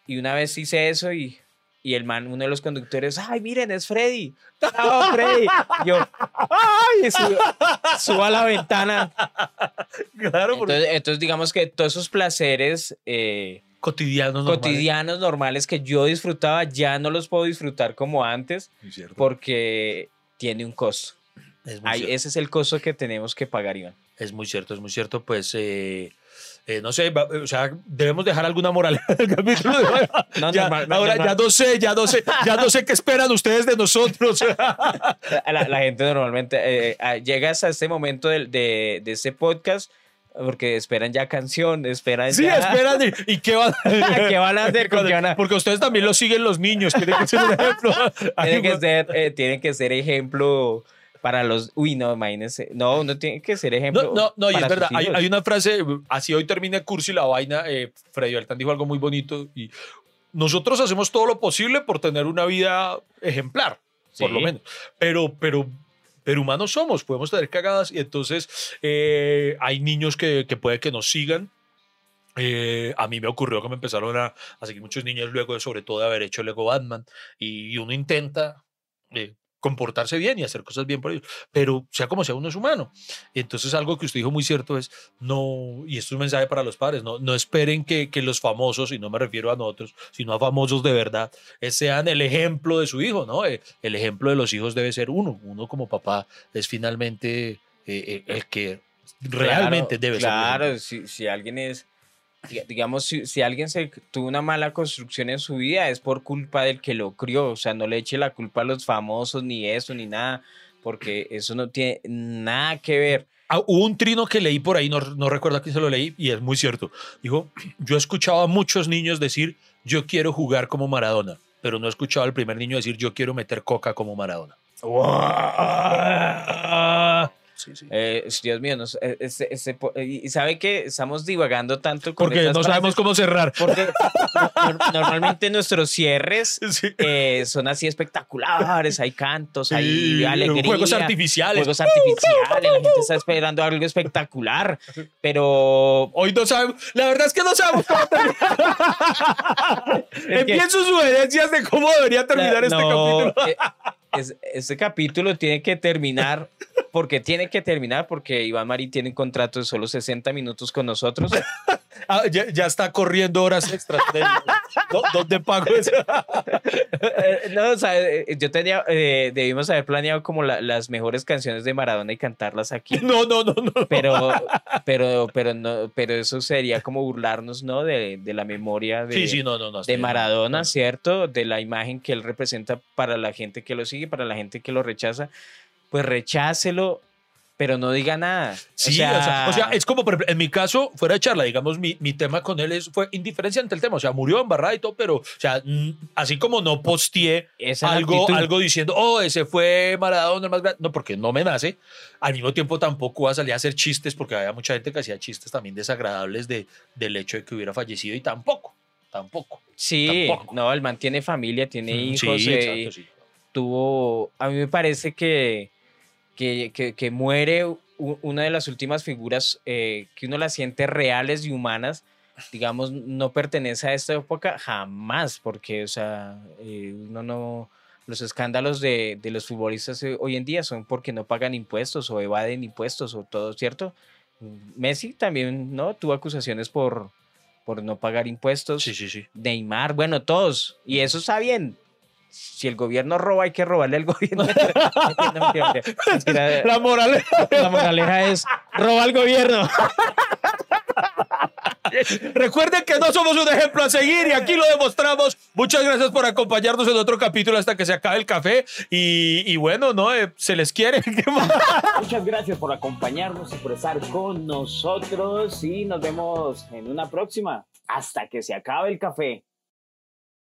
Y una vez hice eso y, y el man, uno de los conductores, ay, miren, es Freddy. ¡Chao, Freddy! Yo, ¡ay! Subo a la ventana. claro, porque Entonces, entonces, digamos que todos esos placeres eh, cotidianos. normales. cotidianos, normales que yo disfrutaba, ya no los puedo disfrutar como antes porque tiene un costo. Es Ahí, ese es el costo que tenemos que pagar, Iván. Es muy cierto, es muy cierto. Pues, eh, eh, no sé, o sea, debemos dejar alguna moral del capítulo de. No, Ya, normal- ahora normal. ya no sé, ya no sé, ya no sé qué esperan ustedes de nosotros. La, la gente normalmente eh, ah, llega hasta este momento del- de, de este podcast porque esperan ya canción, esperan sí, ya... esperan. ¿Y, y qué van ¿Qué van a hacer? ¿Con qué van a- Porque ustedes también lo siguen los niños, tienen que ser un ejemplo. tiene que ser, eh, tiene que ser ejemplo para los. Uy, no, imagínense. No, uno tiene que ser ejemplo. No, no, no, y es verdad. Hay, hay una frase, así hoy termina cursi la vaina. Eh, Freddy Beltrán dijo algo muy bonito. Y nosotros hacemos todo lo posible por tener una vida ejemplar, por Sí. lo menos. Pero, pero, pero humanos somos, podemos tener cagadas. Y entonces eh, hay niños que, que puede que nos sigan. Eh, a mí me ocurrió que me empezaron a, a seguir muchos niños luego, sobre todo de haber hecho Lego Batman. Y, uno intenta eh, comportarse bien y hacer cosas bien por ellos. Pero sea como sea, uno es humano. Y entonces algo que usted dijo muy cierto es, no, y esto es un mensaje para los padres, no, no esperen que, que los famosos, y no me refiero a nosotros, sino a famosos de verdad, eh, sean el ejemplo de su hijo, ¿no? Eh, el ejemplo de los hijos debe ser uno. Uno como papá es finalmente eh, eh, el que realmente Claro, debe ser. el Claro, si, si alguien es. Diga- Digamos, si, si alguien se tuvo una mala construcción en su vida, es por culpa del que lo crió. O sea, no le eche la culpa a los famosos, ni eso, ni nada, porque eso no tiene nada que ver. Ah, hubo un trino que leí por ahí, no, no recuerdo a quién se lo leí, y es muy cierto. Dijo, yo he escuchado a muchos niños decir, yo quiero jugar como Maradona, pero no he escuchado al primer niño decir, yo quiero meter coca como Maradona. Sí, sí. Eh, Dios mío, eh, po- y sabe que estamos divagando tanto con Porque no sabemos cómo cerrar. Porque no- no- normalmente nuestros cierres Sí. eh, son así espectaculares, hay cantos, hay Sí, alegría. Juegos artificiales. Juegos artificiales, la gente está esperando algo espectacular, pero Hoy no sabemos, la verdad es que no sabemos cómo terminar. Envíen sus sugerencias de cómo debería terminar este no, capítulo. eh, es- este capítulo tiene que terminar porque tiene que terminar porque Iván Marí tiene un contrato de solo 60 minutos con nosotros. Ah, ya, ya está corriendo horas extras. ¿Dónde pago eso? Eh, no, o sea, eh, yo tenía, eh, debimos haber planeado como la- las mejores canciones de Maradona y cantarlas aquí. No, no, no, no. Pero, pero, pero no, pero eso sería como burlarnos, ¿no? De, de la memoria de, Sí, sí, no, no, no. de Maradona. ¿cierto? De la imagen que él representa para la gente que lo sigue, para la gente que lo rechaza. Pues rechácelo, pero no diga nada. Sí, o sea, o sea, es como, por ejemplo, en mi caso, fuera de charla, digamos, mi, mi tema con él es, fue indiferencia ante el tema. O sea, murió embarrada y todo, pero, o sea, mm, así como no posteé es algo, algo diciendo, oh, ese fue Maradona el más grande. No, porque no me nace. Al mismo tiempo tampoco va a salir a hacer chistes, porque había mucha gente que hacía chistes también desagradables de, del hecho de que hubiera fallecido y tampoco, tampoco. Sí, tampoco. no, el man tiene familia, tiene Mm, hijos. sí, eh, exacto, sí. tuvo, a mí me parece que, que, que- que muere una de las últimas figuras eh, que uno las siente reales y humanas, digamos, no pertenece a esta época jamás, porque, o sea, eh, uno no, los escándalos de, de los futbolistas eh, hoy en día son porque no pagan impuestos o evaden impuestos o todo, ¿cierto? Messi también, ¿no? Tuvo acusaciones por, por no pagar impuestos. Sí, sí, sí. Neymar, bueno, todos. Y eso está bien. Si el gobierno roba, hay que robarle al gobierno. La moral. La moraleja es roba al gobierno. Recuerden que no somos un ejemplo a seguir y aquí lo demostramos. Muchas gracias por acompañarnos en otro capítulo hasta que se acabe el café. Y, y bueno, no, Eh, se les quiere. Muchas gracias por acompañarnos y por estar con nosotros y nos vemos en una próxima. Hasta que se acabe el café.